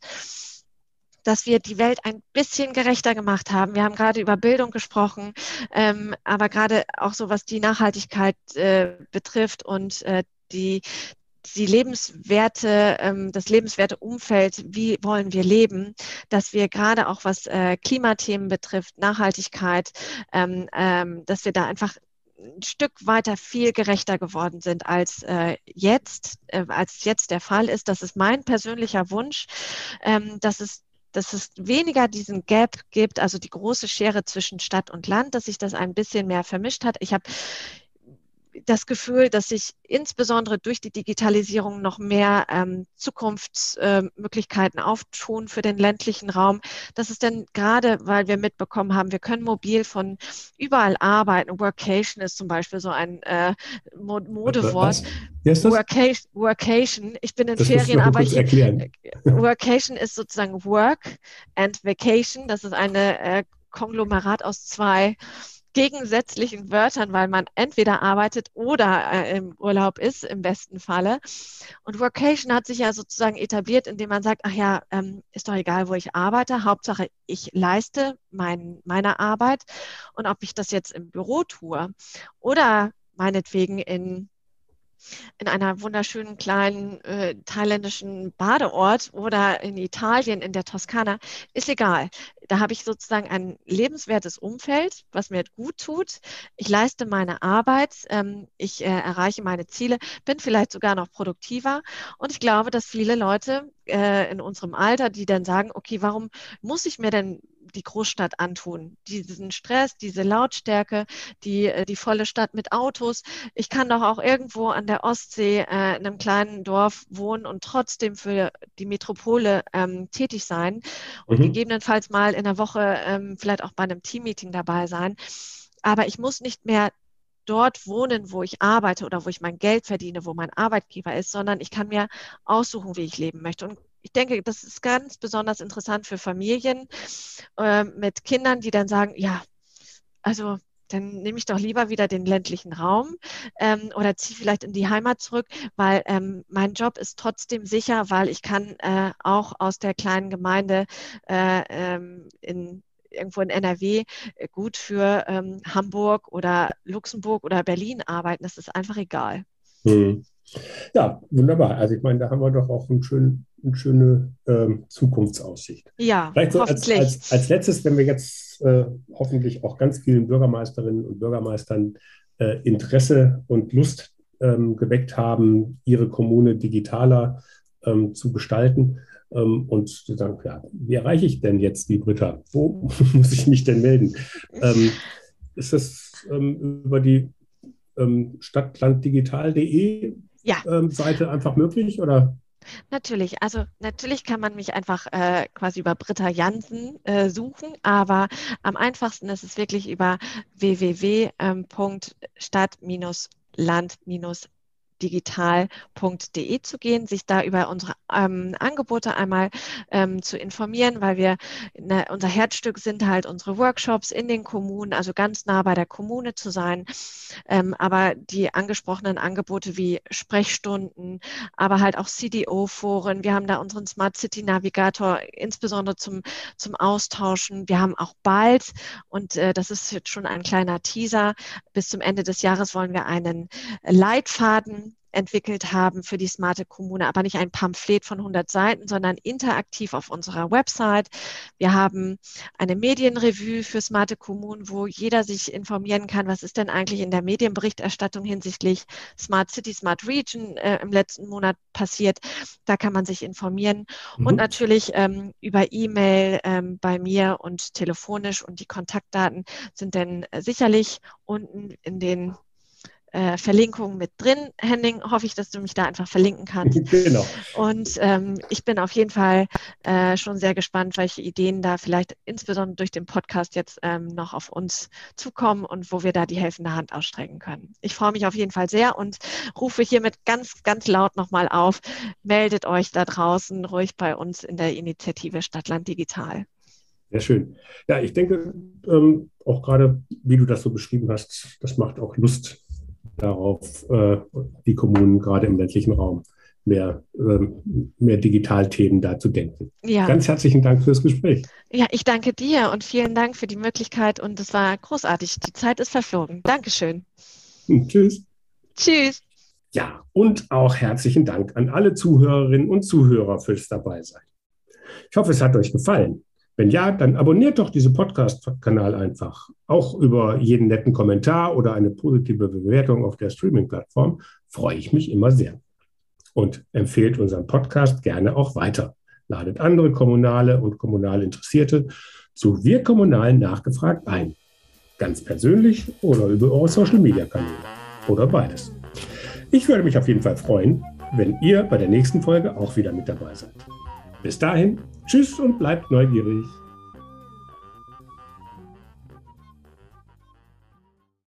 dass wir die Welt ein bisschen gerechter gemacht haben. Wir haben gerade über Bildung gesprochen, ähm, aber gerade auch so, was die Nachhaltigkeit äh, betrifft und äh, die, die lebenswerte, ähm, das lebenswerte Umfeld, wie wollen wir leben, dass wir gerade auch was äh, Klimathemen betrifft, Nachhaltigkeit, ähm, ähm, dass wir da einfach ein Stück weiter viel gerechter geworden sind als äh, jetzt, äh, als jetzt der Fall ist. Das ist mein persönlicher Wunsch, dass es dass es weniger diesen Gap gibt, also die große Schere zwischen Stadt und Land, dass sich das ein bisschen mehr vermischt hat. Ich habe das Gefühl, dass sich insbesondere durch die Digitalisierung noch mehr ähm, Zukunftsmöglichkeiten äh, auftun für den ländlichen Raum. Das ist denn gerade, weil wir mitbekommen haben, wir können mobil von überall arbeiten. Workation ist zum Beispiel so ein äh, Modewort. Workation, Workation. Ich bin in das Ferien, aber ich, erklären. [LAUGHS] Workation ist sozusagen Work and Vacation. Das ist eine äh, Konglomerat aus zwei gegensätzlichen Wörtern, weil man entweder arbeitet oder äh, im Urlaub ist, im besten Falle. Und Workation hat sich ja sozusagen etabliert, indem man sagt, ach ja, ähm, ist doch egal, wo ich arbeite, Hauptsache ich leiste mein, meine Arbeit. Und ob ich das jetzt im Büro tue oder meinetwegen in in einer wunderschönen kleinen äh, thailändischen Badeort oder in Italien, in der Toskana, ist egal. Da habe ich sozusagen ein lebenswertes Umfeld, was mir gut tut. Ich leiste meine Arbeit, ähm, ich äh, erreiche meine Ziele, bin vielleicht sogar noch produktiver. Und ich glaube, dass viele Leute äh, in unserem Alter, die dann sagen, okay, warum muss ich mir denn die Großstadt antun. Diesen Stress, diese Lautstärke, die, äh, die volle Stadt mit Autos. Ich kann doch auch irgendwo an der Ostsee äh, in einem kleinen Dorf wohnen und trotzdem für die Metropole ähm, tätig sein und mhm. gegebenenfalls mal in der Woche ähm, vielleicht auch bei einem Teammeeting dabei sein. Aber ich muss nicht mehr dort wohnen, wo ich arbeite oder wo ich mein Geld verdiene, wo mein Arbeitgeber ist, sondern ich kann mir aussuchen, wie ich leben möchte. Und ich denke, das ist ganz besonders interessant für Familien äh, mit Kindern, die dann sagen, ja, also dann nehme ich doch lieber wieder den ländlichen Raum ähm, oder ziehe vielleicht in die Heimat zurück, weil ähm, mein Job ist trotzdem sicher, weil ich kann äh, auch aus der kleinen Gemeinde äh, ähm, in irgendwo in NRW äh, gut für ähm, Hamburg oder Luxemburg oder Berlin arbeiten. Das ist einfach egal. Hm. Ja, wunderbar. Also ich meine, da haben wir doch auch einen schönen eine schöne ähm, Zukunftsaussicht. Ja, Vielleicht so als, als, als, letztes, wenn wir jetzt äh, hoffentlich auch ganz vielen Bürgermeisterinnen und Bürgermeistern äh, Interesse und Lust ähm, geweckt haben, ihre Kommune digitaler ähm, zu gestalten. Ähm, und zu sagen, ja, wie erreiche ich denn jetzt die Britta? Wo [LAUGHS] muss ich mich denn melden? Ähm, ist das ähm, über die stadtlanddigital.de ja. Seite einfach möglich oder? Natürlich, also natürlich kann man mich einfach äh, quasi über Britta Jansen äh, suchen, aber am einfachsten ist es wirklich über www.stadt-land- digital.de zu gehen, sich da über unsere ähm, Angebote einmal ähm, zu informieren, weil wir, ne, unser Herzstück sind halt unsere Workshops in den Kommunen, also ganz nah bei der Kommune zu sein. Ähm, aber die angesprochenen Angebote wie Sprechstunden, aber halt auch CDO-Foren, wir haben da unseren Smart City Navigator, insbesondere zum, zum Austauschen. Wir haben auch bald, und äh, das ist jetzt schon ein kleiner Teaser, bis zum Ende des Jahres wollen wir einen Leitfaden entwickelt haben für die smarte Kommune, aber nicht ein Pamphlet von 100 Seiten, sondern interaktiv auf unserer Website. Wir haben eine Medienrevue für smarte Kommunen, wo jeder sich informieren kann, was ist denn eigentlich in der Medienberichterstattung hinsichtlich Smart City, Smart Region äh, im letzten Monat passiert. Da kann man sich informieren mhm. und natürlich ähm, über E-Mail ähm, bei mir und telefonisch und die Kontaktdaten sind dann äh, sicherlich unten in den äh, Verlinkung mit drin. Henning, hoffe ich, dass du mich da einfach verlinken kannst. [LAUGHS] Genau. Und ähm, ich bin auf jeden Fall äh, schon sehr gespannt, welche Ideen da vielleicht insbesondere durch den Podcast jetzt ähm, noch auf uns zukommen und wo wir da die helfende Hand ausstrecken können. Ich freue mich auf jeden Fall sehr und rufe hiermit ganz, ganz laut nochmal auf. Meldet euch da draußen ruhig bei uns in der Initiative Stadtland Digital. Sehr schön. Ja, ich denke, ähm, auch gerade, wie du das so beschrieben hast, das macht auch Lust, darauf, äh, die Kommunen gerade im ländlichen Raum mehr, ähm, mehr Digitalthemen da zu denken. Ja. Ganz herzlichen Dank fürs Gespräch. Ja, ich danke dir und vielen Dank für die Möglichkeit und es war großartig. Die Zeit ist verflogen. Dankeschön. [LAUGHS] Tschüss. Tschüss. Ja, und auch herzlichen Dank an alle Zuhörerinnen und Zuhörer fürs Dabeisein. Ich hoffe, es hat euch gefallen. Wenn ja, dann abonniert doch diesen Podcast-Kanal einfach. Auch über jeden netten Kommentar oder eine positive Bewertung auf der Streaming-Plattform freue ich mich immer sehr. Und empfehlt unseren Podcast gerne auch weiter. ladet andere Kommunale und kommunal Interessierte zu Wir Kommunalen nachgefragt ein. Ganz persönlich oder über eure Social-Media-Kanäle. Oder beides. Ich würde mich auf jeden Fall freuen, wenn ihr bei der nächsten Folge auch wieder mit dabei seid. Bis dahin, tschüss und bleibt neugierig.